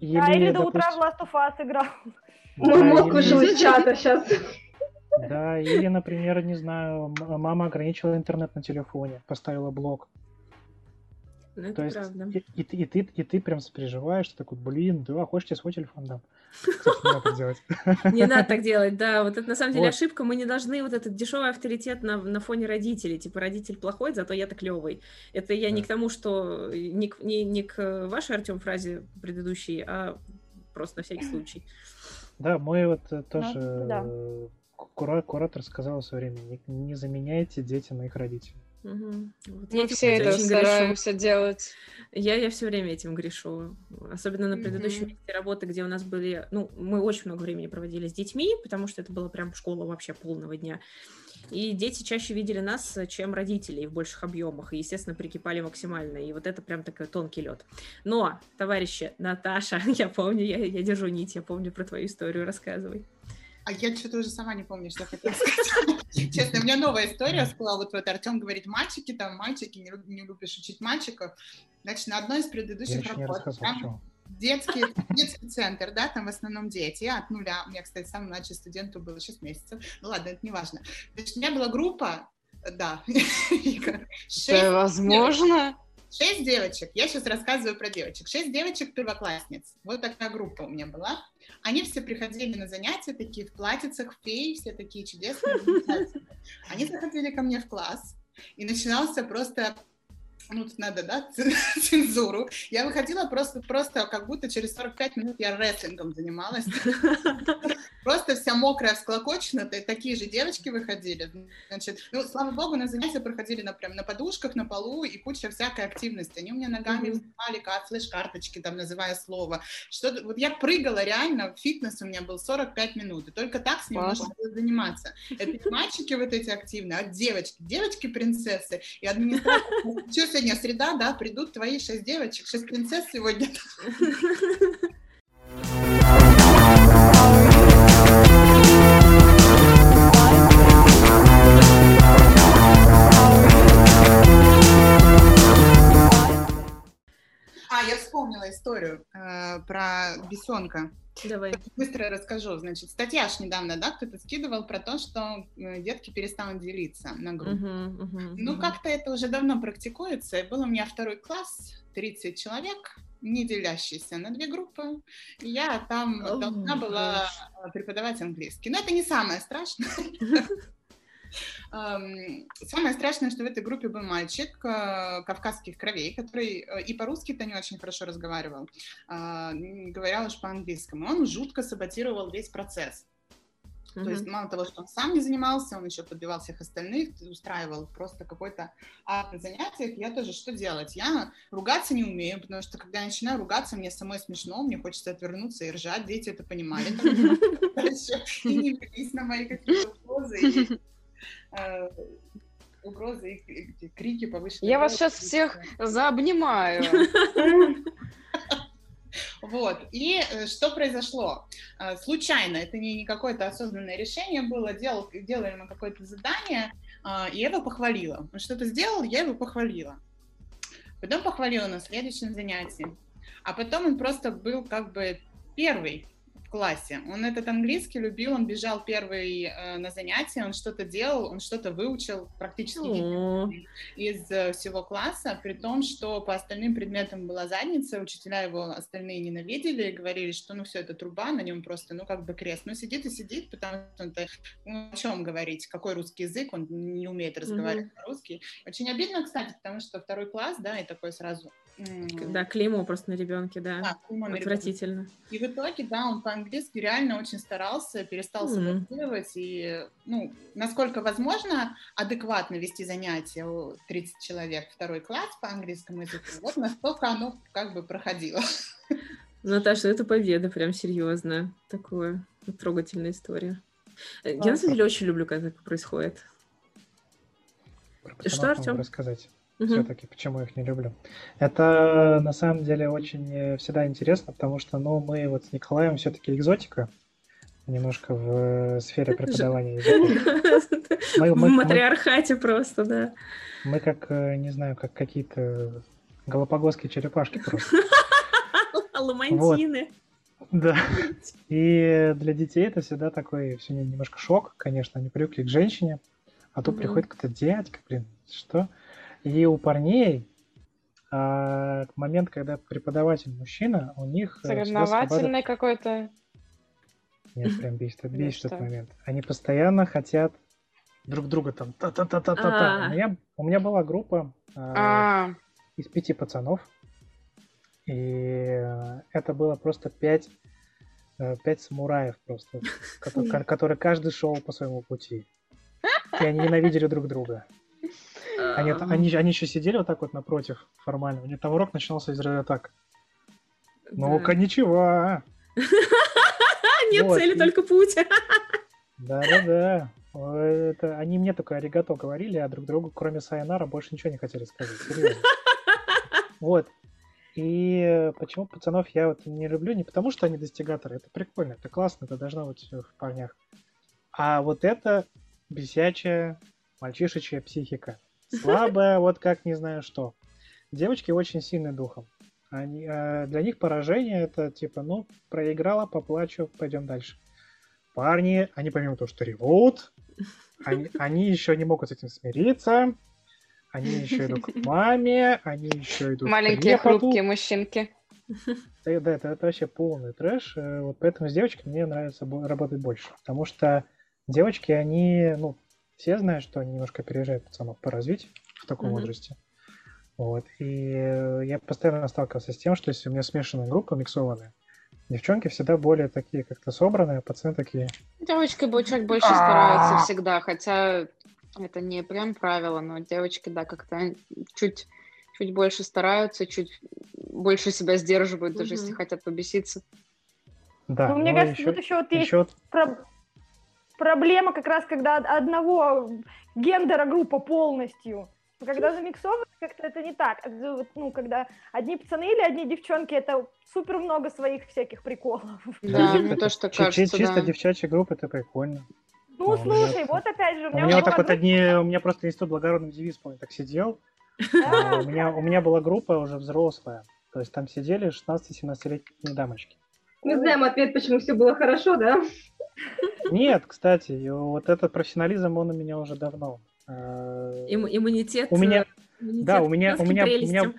Или, да, или до утра в Last of Us играл. Мой мозг вышел из чата сейчас. Да, или, например, не знаю, мама ограничила интернет на телефоне, поставила блок. Ну, это То есть, правда. И, и, и, ты, и ты прям сопереживаешь, ты такой, блин, да, хочешь тебе свой телефон дам? Не надо так делать. Не надо так делать, да. Вот это на самом деле ошибка. Мы не должны вот этот дешевый авторитет на, на фоне родителей. Типа, родитель плохой, зато я так клевый. Это я не к тому, что не, не, не к вашей, Артем, фразе предыдущей, а просто на всякий случай. Да, мой вот э, тоже ну, кура- куратор сказала в свое время, не, не заменяйте дети моих родителей. Угу. Вот Мы все это стараемся грешу. делать. Я, я все время этим грешу. Особенно на предыдущем месте mm работы, где у нас были... Ну, мы очень много времени проводили с детьми, потому что это была прям школа вообще полного дня. И дети чаще видели нас, чем родителей в больших объемах. И, естественно, прикипали максимально. И вот это прям такой тонкий лед. Но, товарищи, Наташа, я помню, я, я держу нить, я помню про твою историю, рассказывай. А я что-то уже сама не помню, что хотела сказать. Честно, у меня новая история всплыла. Вот, вот Артем говорит, мальчики, там, мальчики, не, не любишь учить мальчиков. Значит, на одной из предыдущих работ, детский, детский центр, да, там в основном дети, от нуля. У меня, кстати, самый младший студенту было 6 месяцев. Ну ладно, это не важно. Значит, у меня была группа, да. Это возможно? Шесть девочек. Я сейчас рассказываю про девочек. Шесть девочек первоклассниц. Вот такая группа у меня была. Они все приходили на занятия такие в платьицах феи, все такие чудесные. Они заходили ко мне в класс, и начинался просто ну, тут надо, да, цензуру. Я выходила просто, просто как будто через 45 минут я рестлингом занималась. Просто вся мокрая, всклокочена, такие же девочки выходили. Значит, ну, слава богу, на занятия проходили на, прям на подушках, на полу и куча всякой активности. Они у меня ногами взмывали, как флеш-карточки, там, называя слово. Что вот я прыгала реально, фитнес у меня был 45 минут, и только так с ним можно было заниматься. Это мальчики вот эти активные, а девочки, девочки-принцессы и администрация сегодня среда, да, придут твои шесть девочек, шесть принцесс сегодня. А, я вспомнила историю э, про бесенка. Давай. Быстро расскажу. Значит, статья ж недавно, да, кто-то скидывал про то, что э, детки перестанут делиться на группы. Мгм, мгм, Ну, мгм. как-то это уже давно практикуется. И был у меня второй класс, 30 человек, не делящиеся на две группы. И я там О, должна была преподавать английский. Но это не самое страшное. Эм, Самое страшное, что в этой группе был мальчик э, кавказских кровей, который э, и по-русски-то не очень хорошо разговаривал, не говоря уж по-английскому. Он жутко саботировал весь процесс. То есть мало того, что он сам не занимался, он еще подбивал всех остальных, устраивал просто какой-то ад на занятиях. Я тоже что делать? Я ругаться не умею, потому что когда я начинаю ругаться, мне самой смешно, мне хочется отвернуться и ржать. Дети это понимали. И не велись на мои какие-то угрозы. Э, Угрозы и крики повышенные. Я вас сейчас всех заобнимаю. Вот. И э, что произошло? Э, Случайно, это не, не какое-то осознанное решение было, делал, делали мы какое-то задание, и я его похвалила. Он что-то сделал, я его похвалила. Потом похвалила на следующем занятии. А потом он просто был как бы первый классе. Он этот английский любил, он бежал первый э, на занятия, он что-то делал, он что-то выучил практически из э, всего класса, при том, что по остальным предметам была задница, учителя его остальные ненавидели и говорили, что ну все, это труба, на нем просто, ну как бы крест. Ну сидит и сидит, потому что он ну, о чем говорить, какой русский язык, он не умеет разговаривать по-русски. Очень обидно, кстати, потому что второй класс, да, и такой сразу... м, Да, клеймо просто на ребенке, да. да, клеймо на. Отвратительно. И в итоге, да, он по-английски реально очень старался, перестал Мгм. саботировать и, ну, насколько возможно, адекватно вести занятия у 30 человек второй класс по английскому языку, вот настолько оно как бы проходило. Наташа, это победа, прям серьезно. Такое трогательная история. Э, Я на самом деле очень люблю, когда так происходит. Про Что, Артём? рассказать Мгм. все-таки, почему я их не люблю. Это на самом деле очень э, всегда интересно, потому что, ну, мы вот с Николаем все-таки экзотика немножко в э, сфере преподавания языка. Мы- В мы- матриархате просто, да. Мы как, э, не знаю, как какие-то галапагосские черепашки просто. Ламантины. Да. И для детей это всегда такой все немножко шок, конечно, они привыкли к женщине, а тут приходит какой-то дядька, блин, что? И у парней а, момент, когда преподаватель мужчина, у них э, Соревновательный какой-то. Нет, прям бесит, бесит этот что? момент. Они постоянно хотят друг друга там та-та-та-та-та-та. А. У меня, у меня была группа а, А, из пяти пацанов. И это было просто пять, э, пять самураев просто, кото- ко- которые каждый шел по своему пути. И они ненавидели друг друга. Они, они, они еще сидели вот так вот напротив формально. У них там урок начинался из так. Ну, да. коничева. Нет Вот, цели, и- только путь. Да-да-да. Это, они мне только аригато говорили, а друг другу, кроме сайонара, больше ничего не хотели сказать. Серьезно. Вот. И почему пацанов я вот не люблю? Не потому, что они достигаторы. Это прикольно, это классно, это должно быть в парнях. А вот это бесячая мальчишечья психика. Слабая, вот как не знаю что. Девочки очень сильны духом. Они, э, для них поражение это типа, ну, проиграла, поплачу, пойдем дальше. Парни, они помимо того, что ревут, они, они еще не могут с этим смириться, они еще идут к маме, они еще идут маленькие к хрупкие мужчинки. Да, да, это, это вообще полный трэш. э, Вот поэтому с девочками мне нравится бо- работать больше. Потому что девочки, они, ну, все знают, что они немножко опережают пацанов по развитию в таком Мгм. возрасте. Вот. И э, я постоянно сталкивался с тем, что если у меня смешанная группа, миксованная, девчонки всегда более такие как-то собранные, а пацаны такие, Девочки чуть больше стараются всегда, хотя это не прям правило, но девочки, да, как-то чуть, чуть больше стараются, чуть больше себя сдерживают, даже если хотят побеситься. да, Ну, мне ну, кажется, еще, тут еще вот есть еще про- проблема как раз, когда од- одного гендера группа полностью. Когда замиксовывать, как-то это не так. Ну, когда одни пацаны или одни девчонки, это супер много своих всяких приколов. Да, мне то, что кажется, Чисто девчачья группа, это прикольно. Ну, слушай, вот опять же, у меня... У меня вот так вот одни... У меня просто институт благородных девиз, помню, так сидел. А, у меня, у меня была группа уже взрослая. То есть там сидели 16-17-летние дамочки. Мы знаем ответ, почему все было хорошо, да? Нет, кстати, вот этот профессионализм, он у меня уже давно. Э, Им, иммунитет. У меня, иммунитет да, у меня, у меня, у меня,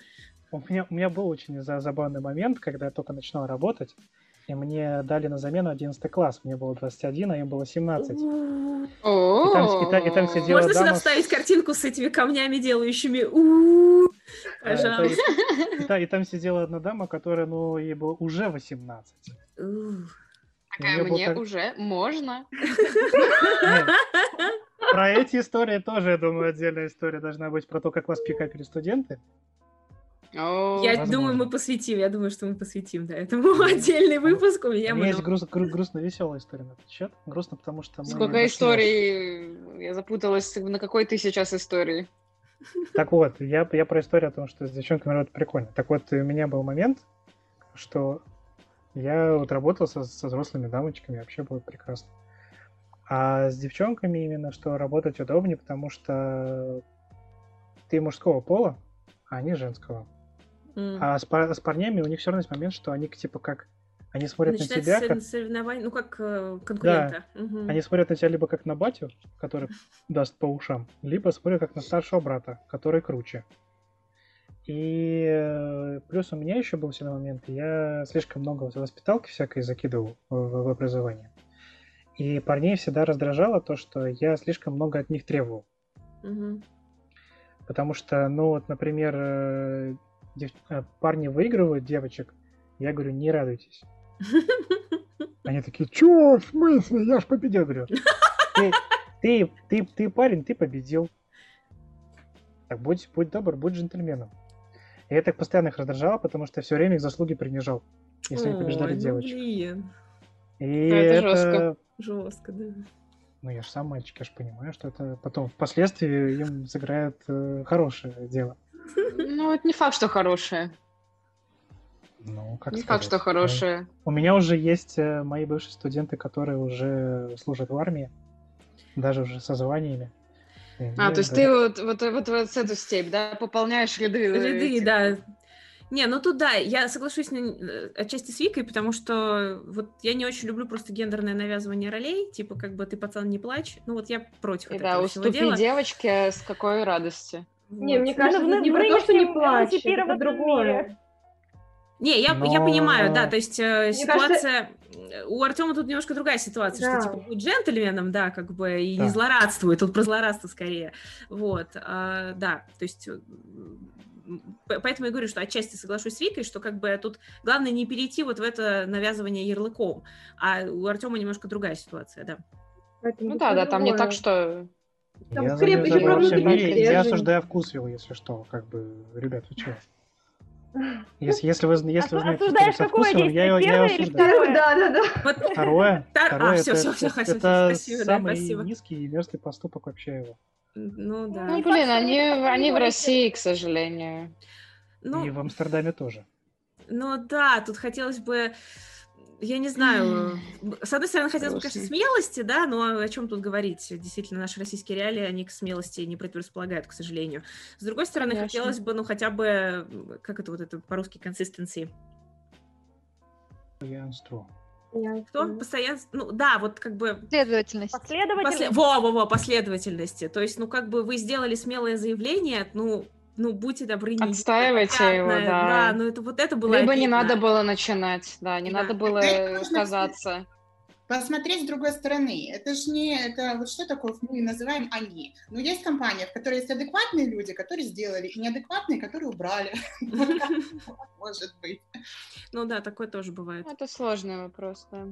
у меня, у меня был очень забавный момент, когда я только начинал работать, и мне дали на замену 11 класс. Мне было 21, а им было 17. И там, и, там, и там сидела Можно сюда вставить картинку с этими камнями, делающими у Пожалуйста. И там сидела одна дама, которая, ну, ей было уже 18. Какая мне так... уже можно. Про эти истории тоже, я думаю, отдельная история должна быть про то, как вас пикапили студенты. Я думаю, мы посвятим, я думаю, что мы посвятим, да, этому отдельный выпуск. У меня, у меня есть груст, гру, грустно-веселая история на этот счет. Грустно, потому что мы... Сколько историй? Я запуталась, на какой ты сейчас истории? Так вот, я, я про историю о том, что с девчонками работать прикольно. Так вот, у меня был момент, что я вот работал со, со взрослыми дамочками, вообще было прекрасно. А с девчонками именно, что работать удобнее, потому что ты мужского пола, а они женского. Mm. А с, с парнями у них все равно есть момент, что они типа как они смотрят на тебя как... соревнование, ну как э, конкурента. Да. Угу. Они смотрят на тебя либо как на батю, который даст по ушам, либо смотрят как на старшего брата, который круче. И э, плюс у меня еще был всегда момент, я слишком много воспиталки всякой закидывал в, в образование. И парней всегда раздражало то, что я слишком много от них требовал. Угу. Потому что, ну вот, например, э, дев... Э, парни выигрывают девочек, я говорю, не радуйтесь. Они такие, чё, в смысле, я ж победил, говорю. Ты, ты, ты, ты парень, ты победил. Так будь, будь добр, будь джентльменом. И это постоянно их раздражало, потому что все время их заслуги принижал, если они побеждали ну девочек. Блин. И это, это жестко. Жестко, да. Ну, я же сам мальчик, я же понимаю, что это потом впоследствии им сыграет э, хорошее дело. Ну, это не факт, что хорошее. Ну, как Не сказать, факт, что хорошее. У меня уже есть э, мои бывшие студенты, которые уже служат в армии, даже уже со званиями. А, то есть ты вот, вот, вот, вот с эту степь, да, пополняешь ряды. Ряды, этих... да. Не, ну тут да, я соглашусь на, э, отчасти с Викой, потому что вот я не очень люблю просто гендерное навязывание ролей, типа как бы ты пацан не плачь, ну вот я против И этого да, уступи дела. девочке с какой радости. Не, вот. мне кажется, ну, не про то, что не плачь, это другое. Мире. Не, я, Но... я понимаю, да, то есть э, ситуация... Кажется... У Артема тут немножко другая ситуация, да. что типа будь джентльменом, да, как бы, и да. не злорадствует, тут про злорадство скорее. Вот, а, да, то есть э, поэтому я говорю, что отчасти соглашусь с Викой, что как бы тут главное не перейти вот в это навязывание ярлыком, а у Артема немножко другая ситуация, да. ну да, да, там не так, что... Там я, за, за, я, я осуждаю вкус его, если что, как бы, ребят, вы чего? Если, если вы, если вы знаете, что какое действие? Я, я, я осуждаю. Да, да, да. Вот. Второе, второе а, это, все, все, все, это, это спасибо, самый да, низкий и мерзкий поступок вообще его. Ну да. Ну, блин, они, они в России, к сожалению. Ну, и в Амстердаме тоже. Ну да, тут хотелось бы я не знаю. С одной стороны, хотелось бы, конечно, смелости, да, но о чем тут говорить? Действительно, наши российские реалии, они к смелости не предрасполагают, к сожалению. С другой стороны, конечно. хотелось бы, ну, хотя бы, как это вот это по-русски, консистенции. Постоянство. Кто? Постоянство. Ну, да, вот как бы... Последовательность. Последовательность. После... Во, во, во, последовательности. То есть, ну, как бы вы сделали смелое заявление, ну, ну, будьте добры, не Отстаивайте его, да. Да, ну это вот это было Либо обидно. не надо было начинать, да, не да. надо было казаться. Посмотреть с другой стороны. Это же не... Это вот что такое мы называем они? Ну, есть компания, в которой есть адекватные люди, которые сделали, и неадекватные, которые убрали. Может быть. Ну да, такое тоже бывает. Это сложный вопрос, да.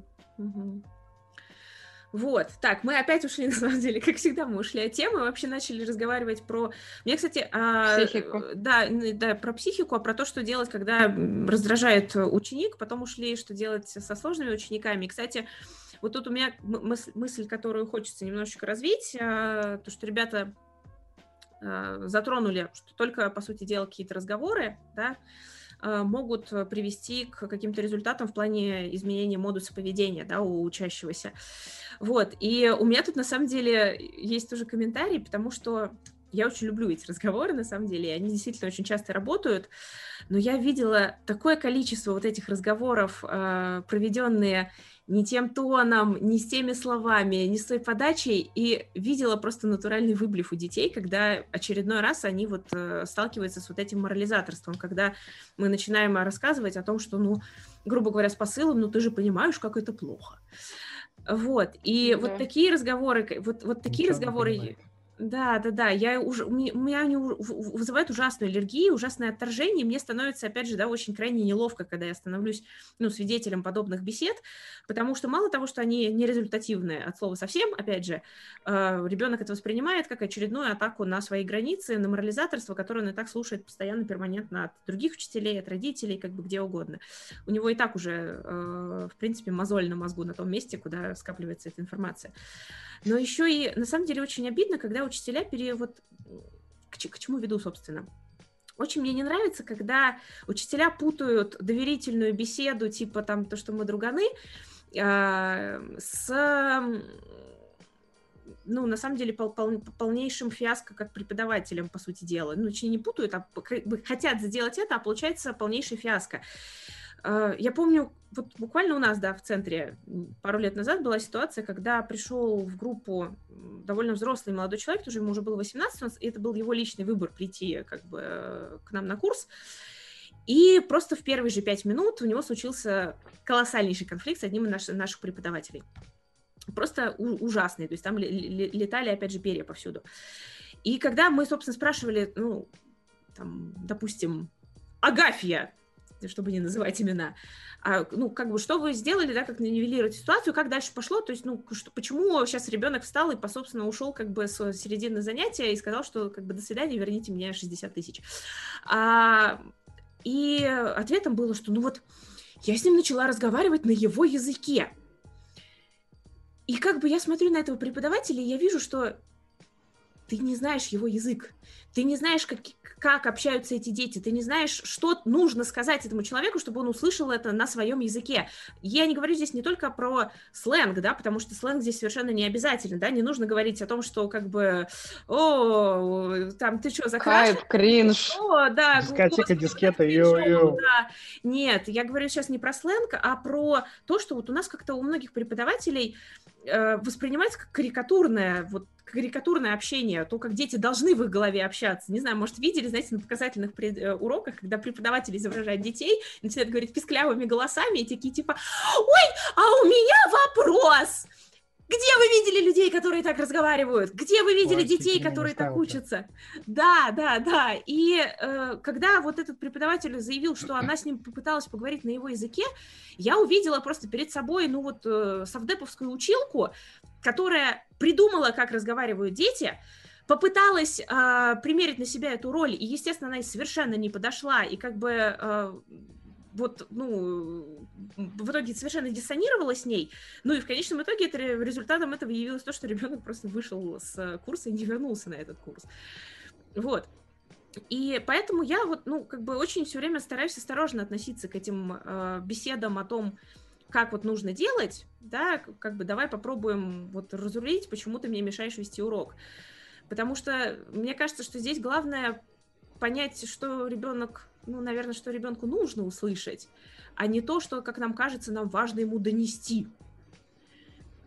Вот, так, мы опять ушли, на самом деле, как всегда, мы ушли от темы, вообще начали разговаривать про... Мне, кстати... А, психику. Да, да, про психику, а про то, что делать, когда раздражает ученик, потом ушли, что делать со сложными учениками. И, кстати, вот тут у меня мысль, которую хочется немножечко развить, а, то, что ребята э, затронули, что только, по сути дела, какие-то разговоры, да, э, могут привести к каким-то результатам в плане изменения модуса поведения, да, у учащегося. Вот, и у меня тут, на самом деле, есть тоже комментарий, потому что я очень люблю эти разговоры, на самом деле, и они действительно очень часто работают, но я видела такое количество вот этих разговоров, э, проведенные не тем тоном, не с теми словами, не с той подачей, и видела просто натуральный выблив у детей, когда очередной раз они вот э, сталкиваются с вот этим морализаторством, когда мы начинаем рассказывать о том, что, ну, грубо говоря, с посылом, ну, ты же понимаешь, как это плохо. Вот, и да. вот такие разговоры, вот, вот такие Ничего разговоры... Да, да, да. Я уже, у меня они вызывают ужасную аллергию, ужасное отторжение. Мне становится, опять же, да, очень крайне неловко, когда я становлюсь, ну, свидетелем подобных бесед, потому что мало того, что они нерезультативные от слова совсем, опять же, э, ребенок это воспринимает как очередную атаку на свои границы, на морализаторство, которое он и так слушает постоянно, перманентно от других учителей, от родителей, как бы где угодно. У него и так уже, э, в принципе, мозоль на мозгу на том месте, куда скапливается эта информация. Но еще и, на самом деле, очень обидно, когда учителя пере... Вот, к, к чему веду, собственно? Очень мне не нравится, когда учителя путают доверительную беседу, типа там то, что мы друганы, э, с ну, на самом деле, пол, пол, полнейшим фиаско как преподавателям, по сути дела. Ну, точнее, не путают, а хотят сделать это, а получается полнейший фиаско. Э, я помню, вот буквально у нас, да, в центре пару лет назад была ситуация, когда пришел в группу довольно взрослый молодой человек, тоже ему уже было 18, и это был его личный выбор прийти как бы к нам на курс. И просто в первые же пять минут у него случился колоссальнейший конфликт с одним из наших, наших преподавателей. Просто ужасный, то есть там летали, опять же, перья повсюду. И когда мы, собственно, спрашивали, ну, там, допустим, Агафья, чтобы не называть имена. А, ну, как бы, что вы сделали, да, как нивелировать ситуацию, как дальше пошло, то есть, ну, что, почему сейчас ребенок встал и, по собственно, ушел как бы с середины занятия и сказал, что, как бы, до свидания, верните мне 60 тысяч. А, и ответом было, что, ну, вот, я с ним начала разговаривать на его языке. И как бы я смотрю на этого преподавателя, и я вижу, что ты не знаешь его язык, ты не знаешь, как, как общаются эти дети, ты не знаешь, что нужно сказать этому человеку, чтобы он услышал это на своем языке. Я не говорю здесь не только про сленг, да, потому что сленг здесь совершенно не обязательно, да, не нужно говорить о том, что как бы, о, там, ты что, закрашен? Хайп, кринж. О, да. Дискотека, дискета, ю-ю. Да. Нет, я говорю сейчас не про сленг, а про то, что вот у нас как-то у многих преподавателей э, воспринимается как карикатурное вот карикатурное общение, то, как дети должны в их голове общаться. Не знаю, может, видели, знаете, на показательных пред, э, уроках, когда преподаватель изображает детей, начинает говорить писклявыми голосами, и такие типа «Ой, а у меня вопрос!» Где вы видели людей, которые так разговаривают? Где вы видели Ой, детей, которые так учатся? Да, да, да. И э, когда вот этот преподаватель заявил, что она с ним попыталась поговорить на его языке, я увидела просто перед собой, ну вот, э, совдеповскую училку, которая придумала, как разговаривают дети, попыталась э, примерить на себя эту роль, и, естественно, она совершенно не подошла, и как бы э, вот, ну, в итоге совершенно диссонировала с ней. Ну и в конечном итоге это, результатом этого явилось то, что ребенок просто вышел с курса и не вернулся на этот курс. Вот. И поэтому я вот, ну, как бы очень все время стараюсь осторожно относиться к этим э, беседам о том, как вот нужно делать, да, как бы давай попробуем вот разрулить, почему ты мне мешаешь вести урок. Потому что мне кажется, что здесь главное понять, что ребенок ну, наверное, что ребенку нужно услышать, а не то, что, как нам кажется, нам важно ему донести.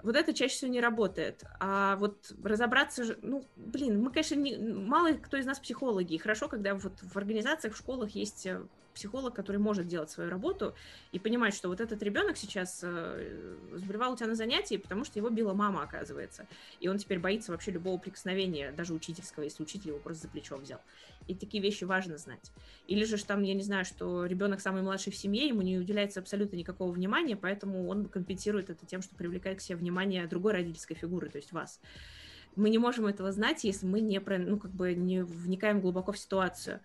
Вот это чаще всего не работает. А вот разобраться, ну, блин, мы, конечно, не, мало кто из нас психологи. Хорошо, когда вот в организациях, в школах есть э, психолог, который может делать свою работу и понимать, что вот этот ребенок сейчас э, заболевал у тебя на занятии, потому что его била мама, оказывается. И он теперь боится вообще любого прикосновения, даже учительского, если учитель его просто за плечо взял. И такие вещи важно знать. Или же там, я не знаю, что ребенок самый младший в семье, ему не уделяется абсолютно никакого внимания, поэтому он компенсирует это тем, что привлекает к себе внимание другой родительской фигуры, то есть вас мы не можем этого знать, если мы не, про, ну, как бы не вникаем глубоко в ситуацию.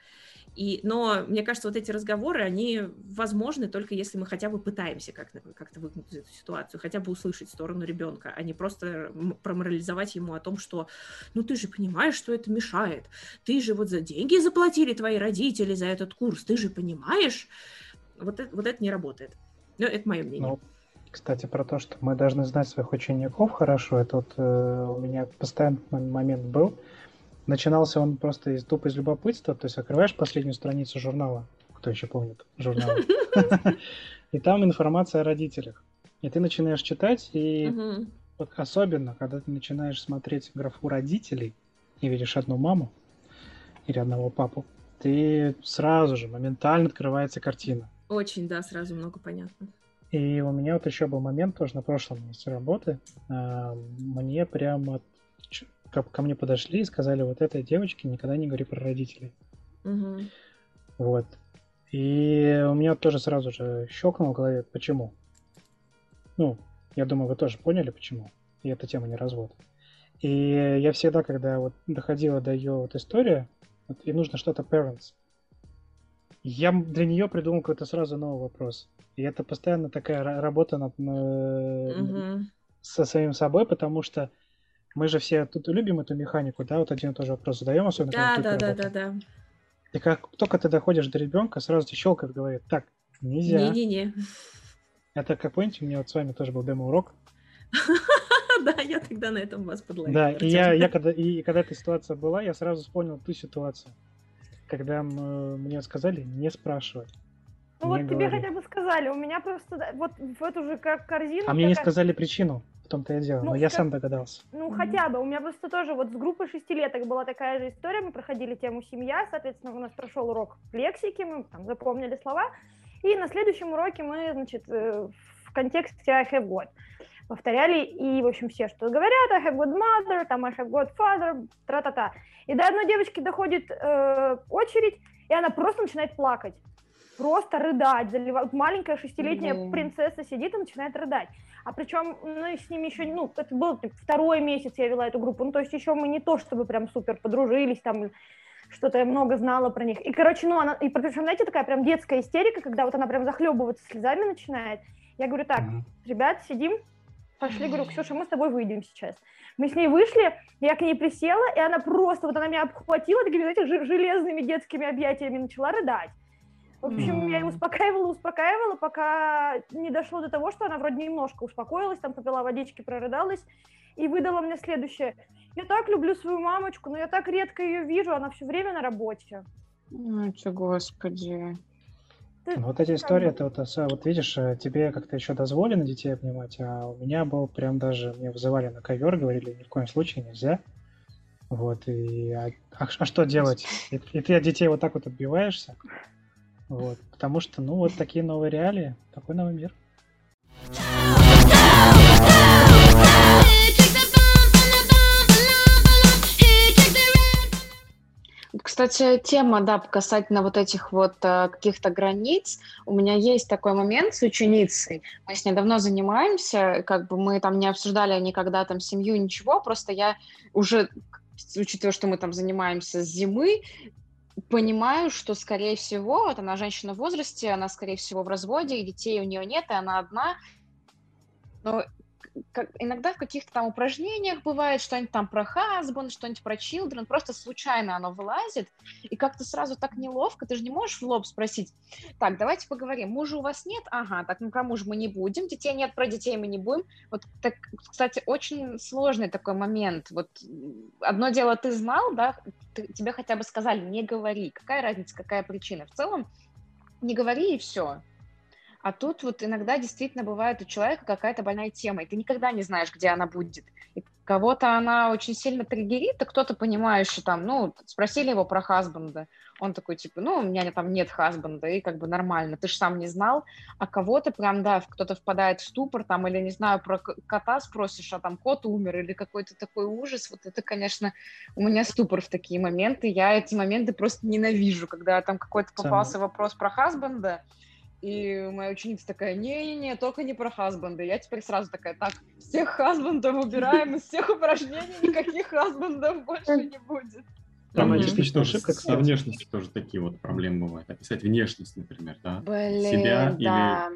И, но мне кажется, вот эти разговоры, они возможны только если мы хотя бы пытаемся как-то как выгнуть эту ситуацию, хотя бы услышать сторону ребенка, а не просто проморализовать ему о том, что ну ты же понимаешь, что это мешает, ты же вот за деньги заплатили твои родители за этот курс, ты же понимаешь, вот это, вот это не работает. Ну, это мое мнение. Ну, кстати, про то, что мы должны знать своих учеников хорошо, это вот э, у меня постоянный момент был. Начинался он просто из тупо из любопытства, то есть открываешь последнюю страницу журнала, кто еще помнит журнал, и там информация о родителях. И ты начинаешь читать, и вот особенно, когда ты начинаешь смотреть графу родителей и видишь одну маму или одного папу, ты сразу же моментально открывается картина. Очень, да, сразу много понятно. И у меня вот еще был момент тоже на прошлом месте работы. Мне прямо ко мне подошли и сказали, вот этой девочке никогда не говори про родителей. Угу. Вот. И у меня тоже сразу же щелкнуло в голове, почему. Ну, я думаю, вы тоже поняли, почему. И эта тема не развод. И я всегда, когда вот доходила до ее вот истории, вот, и нужно что-то parents, я для нее придумал какой-то сразу новый вопрос. И это постоянно такая работа над, угу. со самим собой, потому что мы же все тут любим эту механику, да, вот один и тот же вопрос задаем, особенно да, когда да, да, да, да. И как только ты доходишь до ребенка, сразу тебе щелкает голове, так, нельзя. Не-не-не. Это, как помните, у меня вот с вами тоже был демо-урок. Да, я тогда на этом вас подловила. Да, и я, я когда, и когда эта ситуация была, я сразу вспомнил ту ситуацию, когда мне сказали не спрашивать. Ну вот тебе хотя бы сказали, у меня просто вот в эту же корзину... А мне не сказали причину том-то и дело, ну, но я как... сам догадался. Ну, mm-hmm. хотя бы. У меня просто тоже вот с группой шестилеток была такая же история. Мы проходили тему «Семья», соответственно, у нас прошел урок лексики, мы там запомнили слова. И на следующем уроке мы, значит, э, в контексте «I have God» повторяли, и, в общем, все, что говорят, I have good mother, там, I have good father, тра-та-та. И до одной девочки доходит э, очередь, и она просто начинает плакать просто рыдать, заливать. Маленькая шестилетняя mm-hmm. принцесса сидит и начинает рыдать. А причем, ну, с ними еще, ну, это был типа, второй месяц я вела эту группу, ну, то есть еще мы не то, чтобы прям супер подружились, там, что-то я много знала про них. И, короче, ну, она, и причем, знаете, такая прям детская истерика, когда вот она прям захлебываться слезами начинает. Я говорю, так, mm-hmm. ребят, сидим, пошли, говорю, Ксюша, мы с тобой выйдем сейчас. Мы с ней вышли, я к ней присела, и она просто, вот она меня обхватила такими, знаете, железными детскими объятиями начала рыдать. В общем, я ее успокаивала, успокаивала, пока не дошло до того, что она вроде немножко успокоилась, там попила водички, прорыдалась, и выдала мне следующее. Я так люблю свою мамочку, но я так редко ее вижу, она все время на работе. Ну, господи. Ты... Ну, вот эти истории, это вот, вот видишь, э, тебе как-то еще дозволено детей обнимать, а у меня был прям даже, мне вызывали на ковер, говорили, ни в коем случае нельзя. Вот, и а, а, а что делать? И, и ты от детей вот так вот отбиваешься. Вот, потому что, ну, вот такие новые реалии, такой новый мир. Кстати, тема, да, касательно вот этих вот э, каких-то границ. У меня есть такой момент с ученицей. Мы с ней давно занимаемся, как бы мы там не обсуждали никогда там семью, ничего, просто я уже учитывая, что мы там занимаемся с зимы, понимаю, что, скорее всего, вот она женщина в возрасте, она, скорее всего, в разводе, и детей у нее нет, и она одна. Но как, иногда в каких-то там упражнениях бывает что-нибудь там про husband, что-нибудь про children, просто случайно оно вылазит, и как-то сразу так неловко, ты же не можешь в лоб спросить, так, давайте поговорим, мужа у вас нет? Ага, так, ну про мужа мы не будем, детей нет, про детей мы не будем. Вот, так, кстати, очень сложный такой момент. Вот одно дело ты знал, да, ты, тебе хотя бы сказали, не говори, какая разница, какая причина. В целом, не говори и все. А тут вот иногда действительно бывает у человека какая-то больная тема, и ты никогда не знаешь, где она будет. И кого-то она очень сильно триггерит, а кто-то понимающий там, ну, спросили его про хасбанда, он такой, типа, ну, у меня там нет хасбанда, и как бы нормально, ты же сам не знал, а кого-то прям, да, кто-то впадает в ступор там, или, не знаю, про кота спросишь, а там кот умер, или какой-то такой ужас, вот это, конечно, у меня ступор в такие моменты, я эти моменты просто ненавижу, когда там какой-то попался вопрос про хасбанда, И моя ученица такая, не-не-не, только не про хасбанды. Я теперь сразу такая, так, всех хасбандов убираем, из всех упражнений никаких хасбандов больше не будет. Там mm-hmm. частично тоже со внешностью тоже такие вот проблемы бывают. Описать внешность, например, да? Блин, Себя да.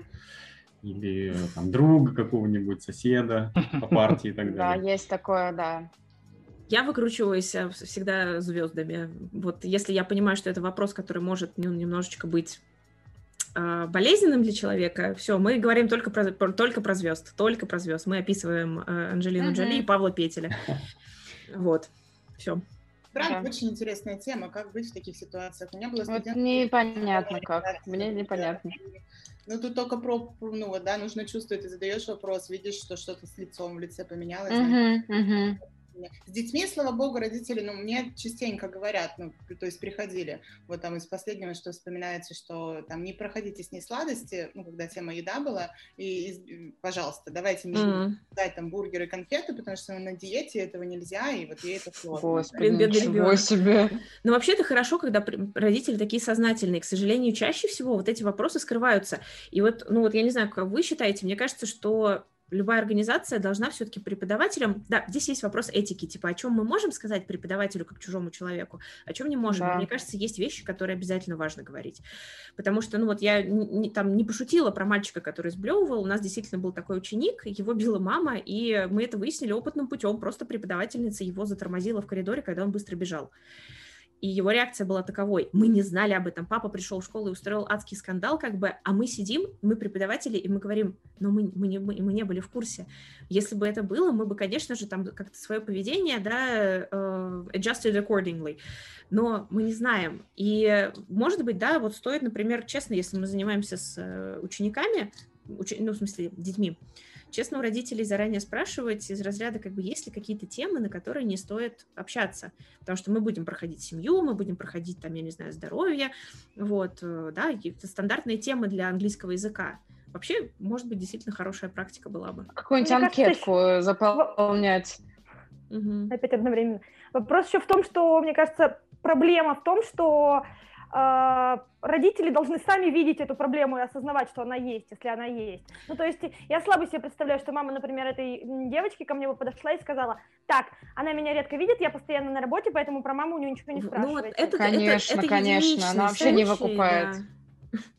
или, или там друга какого-нибудь, соседа по партии и так далее. Да, есть такое, да. Я выкручиваюсь э, всегда звездами. Вот если я понимаю, что это вопрос, который может ну, немножечко быть э, болезненным для человека, все, мы говорим только про, только про звезд, только про звезд. Мы описываем э, Анджелину mm-hmm. Джоли и Павла Петеля. Вот, все. Правда, да. очень интересная тема, как быть в таких ситуациях. У меня было вот непонятно как, мне непонятно. Ну, тут только про, ну, вот, да, нужно чувствовать, ты задаешь вопрос, видишь, что что-то с лицом в лице поменялось. Uh-huh, uh-huh. С детьми, слава богу, родители, ну, мне частенько говорят, ну, то есть приходили, вот там из последнего, что вспоминается, что там не проходите с ней сладости, ну, когда тема еда была, и, и пожалуйста, давайте мне mm-hmm. дать там бургеры, конфеты, потому что на диете этого нельзя, и вот ей это сложно. Господи, Блин, ничего себе. Но вообще это хорошо, когда родители такие сознательные. К сожалению, чаще всего вот эти вопросы скрываются. И вот, ну вот я не знаю, как вы считаете, мне кажется, что любая организация должна все-таки преподавателям... Да, здесь есть вопрос этики, типа, о чем мы можем сказать преподавателю как чужому человеку, о чем не можем. Да. Мне кажется, есть вещи, которые обязательно важно говорить. Потому что, ну вот я не, там не пошутила про мальчика, который сблевывал. У нас действительно был такой ученик, его била мама, и мы это выяснили опытным путем. Просто преподавательница его затормозила в коридоре, когда он быстро бежал. И его реакция была таковой. Мы не знали об этом. Папа пришел в школу и устроил адский скандал, как бы, а мы сидим, мы преподаватели, и мы говорим, но мы, мы, не, мы, мы не были в курсе. Если бы это было, мы бы, конечно же, там как-то свое поведение, да, uh, adjusted accordingly. Но мы не знаем. И, может быть, да, вот стоит, например, честно, если мы занимаемся с э, учениками, уч... ну, в смысле, детьми, честно у родителей заранее спрашивать из разряда, как бы, есть ли какие-то темы, на которые не стоит общаться, потому что мы будем проходить семью, мы будем проходить, там, я не знаю, здоровье, вот, э, да, это стандартные темы для английского языка. Вообще, может быть, действительно хорошая практика была бы. Какую-нибудь анкетку кажется, заполнять. Угу. Опять одновременно. Вопрос еще в том, что, мне кажется, проблема в том, что родители должны сами видеть эту проблему и осознавать, что она есть, если она есть. Ну, то есть я слабо себе представляю, что мама, например, этой девочки ко мне бы подошла и сказала, так, она меня редко видит, я постоянно на работе, поэтому про маму у нее ничего не спрашивает. Ну, вот это, конечно, это, это конечно, она вообще случай, не выкупает. Да.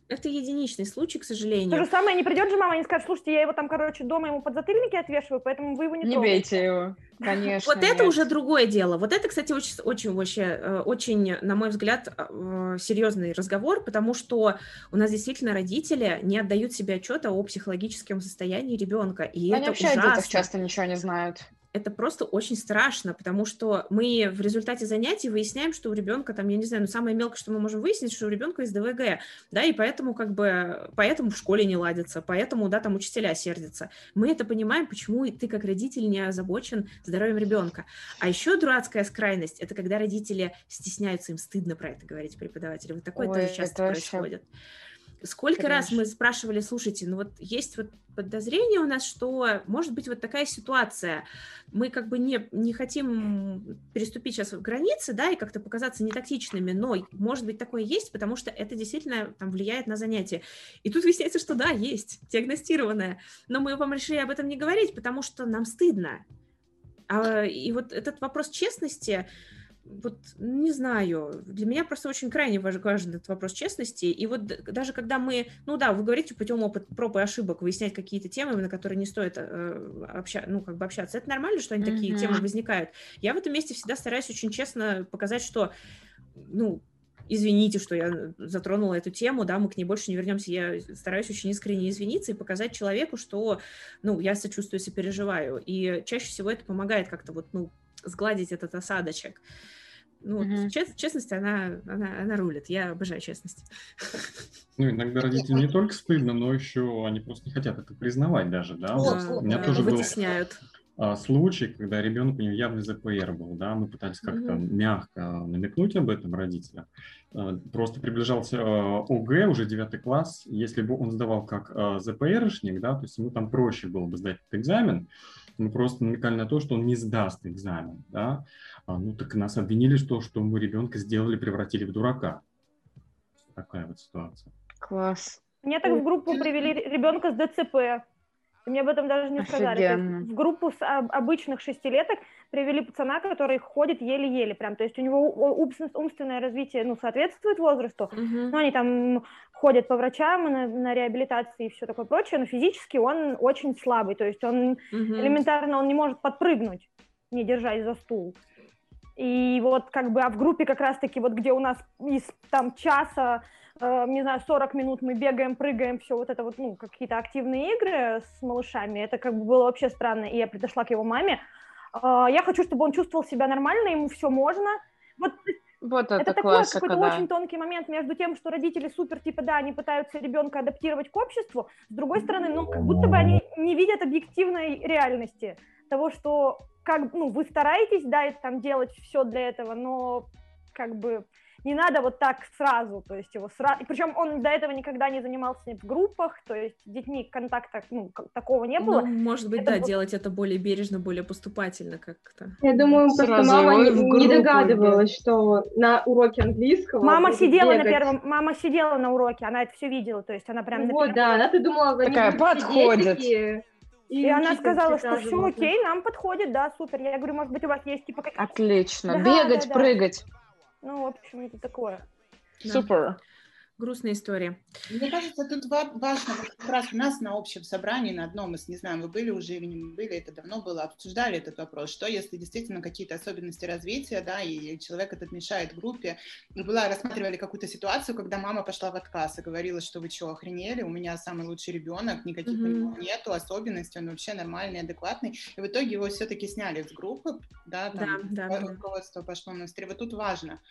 Это единичный случай, к сожалению. То же самое, не придет же мама и не скажет, слушайте, я его там, короче, дома ему подзатыльники отвешиваю, поэтому вы его не Не трогаете. бейте его, конечно. Вот это уже другое дело. Вот это, кстати, очень, очень, вообще, э, очень, на мой взгляд, э, серьезный разговор, потому что у нас действительно родители не отдают себе отчета о психологическом состоянии ребенка, и Они это вообще ужасно. о детях часто ничего не знают это просто очень страшно, потому что мы в результате занятий выясняем, что у ребенка там, я не знаю, ну самое мелкое, что мы можем выяснить, что у ребенка есть ДВГ, да, и поэтому как бы, поэтому в школе не ладится, поэтому, да, там учителя сердятся. Мы это понимаем, почему ты как родитель не озабочен здоровьем ребенка. А еще дурацкая скрайность, это когда родители стесняются, им стыдно про это говорить преподавателю. Вот такое Ой, тоже часто происходит. Вообще Сколько Конечно. раз мы спрашивали, слушайте, ну вот есть вот подозрение у нас, что может быть вот такая ситуация. Мы как бы не, не хотим переступить сейчас в границы, да, и как-то показаться нетактичными, но может быть такое есть, потому что это действительно там влияет на занятие. И тут выясняется, что да, есть, диагностированное. Но мы вам решили об этом не говорить, потому что нам стыдно. А, и вот этот вопрос честности, вот не знаю, для меня просто очень крайне важен этот вопрос честности. И вот даже когда мы, ну да, вы говорите путем опыта проб и ошибок выяснять какие-то темы, на которые не стоит э, обща, ну, как бы общаться, это нормально, что они mm-hmm. такие темы возникают. Я в этом месте всегда стараюсь очень честно показать, что, ну, извините, что я затронула эту тему, да, мы к ней больше не вернемся. Я стараюсь очень искренне извиниться и показать человеку, что, ну, я сочувствую, сопереживаю. И чаще всего это помогает как-то вот, ну, сгладить этот осадочек. Ну, mm-hmm. чест, честность, она, она, она рулит. Я обожаю честность. Ну, иногда родители не только стыдно, но еще они просто не хотят это признавать даже, да? Вот, вот, у меня да, тоже вытесняют. был а, случай, когда ребенок у него явный ЗПР был, да, мы пытались как-то mm-hmm. мягко намекнуть об этом родителям. А, просто приближался а, ОГЭ, уже девятый класс, если бы он сдавал как ЗПРшник, да, то есть ему там проще было бы сдать этот экзамен, мы просто намекали на то, что он не сдаст экзамен, да, а, ну так нас обвинили, что, что мы ребенка сделали, превратили в дурака. Такая вот ситуация. Класс. Мне так в группу привели ребенка с ДЦП. И мне об этом даже не сказали. в группу с обычных шестилеток привели пацана, который ходит еле-еле прям. То есть у него умственное развитие, ну, соответствует возрасту. Uh-huh. Ну, они там ходят по врачам на, на реабилитации и все такое прочее, но физически он очень слабый. То есть он uh-huh. элементарно он не может подпрыгнуть, не держась за стул. И вот как бы, а в группе как раз-таки вот где у нас из там часа Э, не знаю, 40 минут мы бегаем, прыгаем, все вот это вот, ну, какие-то активные игры с малышами, это как бы было вообще странно, и я пришла к его маме, э, я хочу, чтобы он чувствовал себя нормально, ему все можно, вот вот это, это такой какой-то да. очень тонкий момент между тем, что родители супер, типа, да, они пытаются ребенка адаптировать к обществу, с другой стороны, ну, как будто бы они не видят объективной реальности того, что, как, ну, вы стараетесь, да, там делать все для этого, но, как бы, не надо вот так сразу, то есть его сразу, причем он до этого никогда не занимался в группах, то есть с детьми контакта ну, такого не было. Ну, может быть, это да, был... делать это более бережно, более поступательно как-то. Я думаю, просто сразу мама не, не догадывалась, что на уроке английского... Мама сидела бегать. на первом, мама сидела на уроке, она это все видела, то есть она прям... Вот, да, она ты думала, Такая подходит. И, и она сказала, что все окей, нам подходит, да, супер. Я говорю, может быть, у вас есть типа какие-то... Отлично. Да, Бегать, да, да. прыгать. Ну, в общем, это такое. Супер. Грустная история. Мне кажется, тут важно, вот как раз у нас на общем собрании, на одном из, не знаю, вы были уже или не были, это давно было, обсуждали этот вопрос, что если действительно какие-то особенности развития, да, и человек этот мешает группе. Была, рассматривали какую-то ситуацию, когда мама пошла в отказ и говорила, что вы что, охренели, у меня самый лучший ребенок, никаких mm-hmm. у него нету особенностей, он вообще нормальный, адекватный. И в итоге его все-таки сняли с группы, да, там да, да, руководство пошло на встречу. Вот тут важно,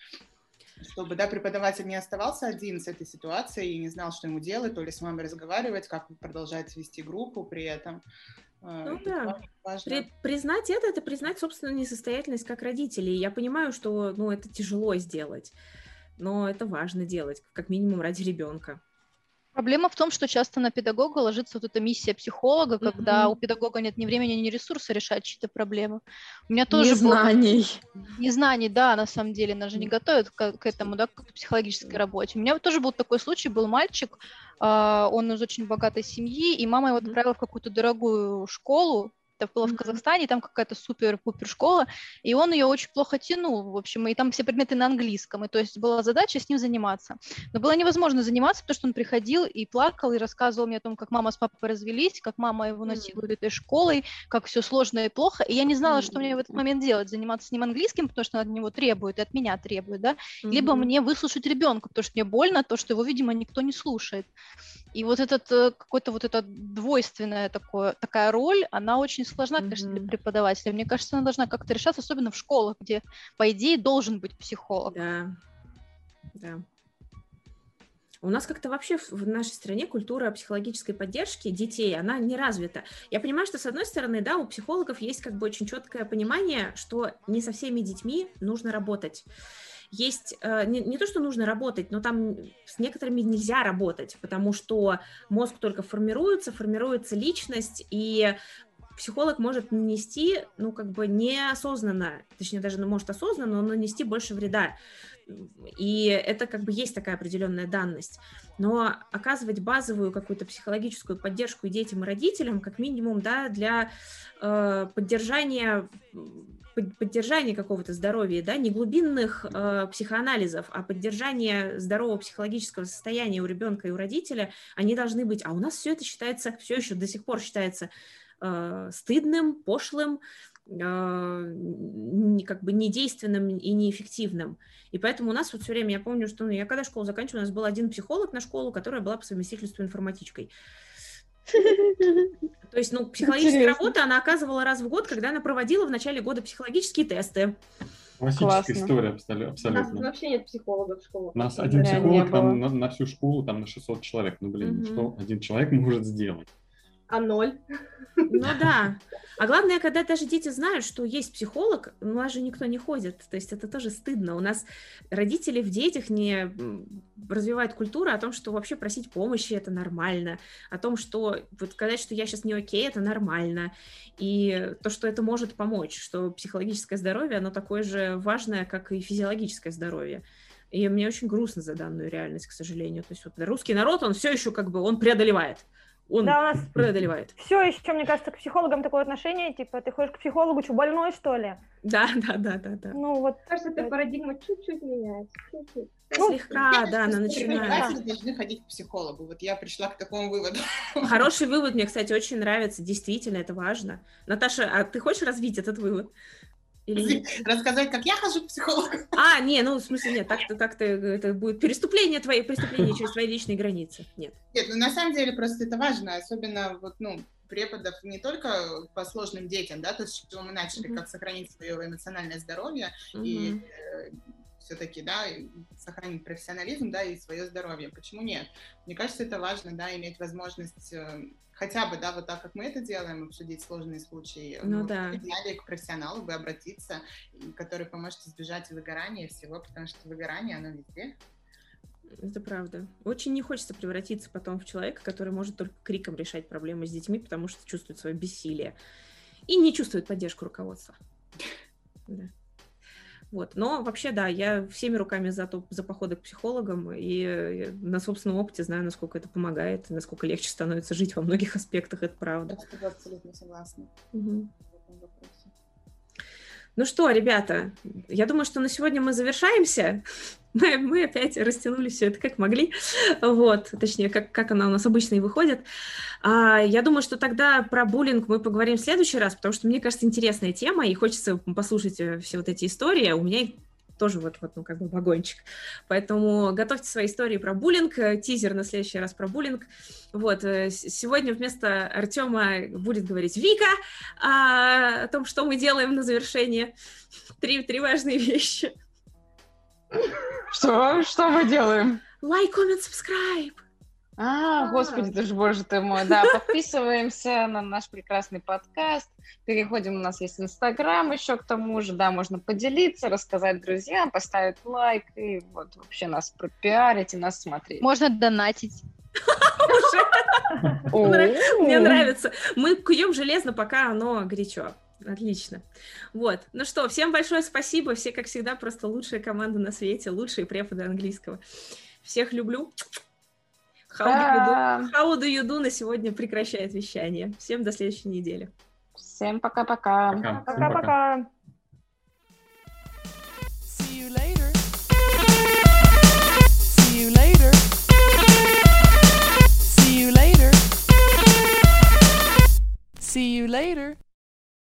чтобы да, преподаватель не оставался один с этой ситуацией и не знал, что ему делать, то ли с мамой разговаривать, как продолжать вести группу при этом. Э, ну да, важно. При, признать это, это признать собственную несостоятельность как родителей. Я понимаю, что ну, это тяжело сделать, но это важно делать, как минимум ради ребенка. Проблема в том, что часто на педагога ложится вот эта миссия психолога, mm-hmm. когда у педагога нет ни времени, ни ресурса решать чьи-то проблемы. У меня тоже Незнаний. Был... Незнаний, да, на самом деле, нас же не готовят к, к этому, да, к психологической работе. У меня тоже был такой случай, был мальчик, э, он из очень богатой семьи, и мама его отправила в какую-то дорогую школу, это было в Казахстане, там какая-то супер-пупер школа, и он ее очень плохо тянул, в общем, и там все предметы на английском, и то есть была задача с ним заниматься. Но было невозможно заниматься, потому что он приходил и плакал, и рассказывал мне о том, как мама с папой развелись, как мама его насилует этой школой, как все сложно и плохо, и я не знала, что мне в этот момент делать, заниматься с ним английским, потому что он от него требует, и от меня требует, да, либо мне выслушать ребенка, потому что мне больно, то, что его, видимо, никто не слушает. И вот этот э, какой-то вот эта двойственная такое, такая роль, она очень сложна, конечно, mm-hmm. для преподавателя. Мне кажется, она должна как-то решаться, особенно в школах, где, по идее, должен быть психолог. Да, да. У нас как-то вообще в нашей стране культура психологической поддержки детей, она не развита. Я понимаю, что с одной стороны, да, у психологов есть как бы очень четкое понимание, что не со всеми детьми нужно работать есть э, не, не то, что нужно работать, но там с некоторыми нельзя работать, потому что мозг только формируется, формируется личность, и психолог может нанести, ну, как бы неосознанно, точнее, даже ну, может осознанно, но нанести больше вреда. И это как бы есть такая определенная данность. Но оказывать базовую какую-то психологическую поддержку детям, и родителям, как минимум, да, для э, поддержания поддержания какого-то здоровья, да, не глубинных э, психоанализов, а поддержания здорового психологического состояния у ребенка и у родителя, они должны быть. А у нас все это считается, все еще до сих пор считается э, стыдным, пошлым, как бы недейственным и неэффективным. И поэтому у нас вот все время, я помню, что ну, я когда школу заканчивала, у нас был один психолог на школу, которая была по совместительству информатичкой. То есть, ну, психологическая Интересно. работа она оказывала раз в год, когда она проводила в начале года психологические тесты. Классическая история абсолютно. У нас вообще нет психологов в школе. У нас один психолог там на, на всю школу, там на 600 человек. Ну, блин, угу. что один человек может сделать? А ноль. Ну да. А главное, когда даже дети знают, что есть психолог, у нас же никто не ходит. То есть это тоже стыдно. У нас родители в детях не развивают культуру о том, что вообще просить помощи это нормально, о том, что вот сказать, что я сейчас не окей, это нормально. И то, что это может помочь, что психологическое здоровье, оно такое же важное, как и физиологическое здоровье. И мне очень грустно за данную реальность, к сожалению. То есть вот русский народ, он все еще как бы, он преодолевает он да, у нас преодолевает. Все еще, мне кажется, к психологам такое отношение, типа, ты ходишь к психологу, что, больной, что ли? Да, да, да, да, да. Ну, вот. Кажется, эта парадигма чуть-чуть меняется, чуть-чуть. Ну, слегка, да, она начинает. должны ходить к психологу. Вот я пришла к такому выводу. Хороший вывод, мне, кстати, очень нравится. Действительно, это важно. Наташа, а ты хочешь развить этот вывод? Или... Рассказать, как я хожу к психологу. А, не, ну, в смысле, нет, так-то так-то это будет переступление твои, преступление через твои личные границы. Нет. Нет, ну, на самом деле, просто это важно, особенно вот, ну, преподов не только по сложным детям, да, то есть, что мы начали, uh-huh. как сохранить свое эмоциональное здоровье uh-huh. и э, все-таки, да, сохранить профессионализм, да, и свое здоровье. Почему нет? Мне кажется, это важно, да, иметь возможность э, хотя бы, да, вот так, как мы это делаем, обсудить сложные случаи, ну, ну да. идеале к профессионалу бы обратиться, который поможет избежать выгорания всего, потому что выгорание, оно везде. Это правда. Очень не хочется превратиться потом в человека, который может только криком решать проблемы с детьми, потому что чувствует свое бессилие и не чувствует поддержку руководства. Да. Вот. Но вообще, да, я всеми руками за, то, за походы к психологам, и на собственном опыте знаю, насколько это помогает, насколько легче становится жить во многих аспектах, это правда. Я абсолютно согласна. Угу. Ну что, ребята, я думаю, что на сегодня мы завершаемся. Мы, мы опять растянули все это как могли. Вот, точнее, как, как она у нас обычно и выходит. А, я думаю, что тогда про буллинг мы поговорим в следующий раз, потому что мне кажется, интересная тема, и хочется послушать э, все вот эти истории. У меня тоже вот, вот, ну, как бы вагончик. Поэтому готовьте свои истории про буллинг, э, тизер на следующий раз про буллинг. Вот, э, сегодня вместо Артема будет говорить Вика а, о том, что мы делаем на завершение. Три, три важные вещи. Что? Что мы делаем? Like, comment, subscribe. А, господи, ты же, боже ты мой, да, подписываемся на наш прекрасный подкаст, переходим, у нас есть Инстаграм еще к тому же, да, можно поделиться, рассказать друзьям, поставить лайк и вот вообще нас пропиарить и нас смотреть. Можно донатить. Мне нравится. Мы куем железно, пока оно горячо. Отлично. Вот. Ну что, всем большое спасибо. Все, как всегда, просто лучшая команда на свете, лучшие преподы английского. Всех люблю. How do, you do? How do you do на сегодня прекращает вещание. Всем до следующей недели. Всем пока-пока. Пока-пока. See you later. See you later. See you later. See you later.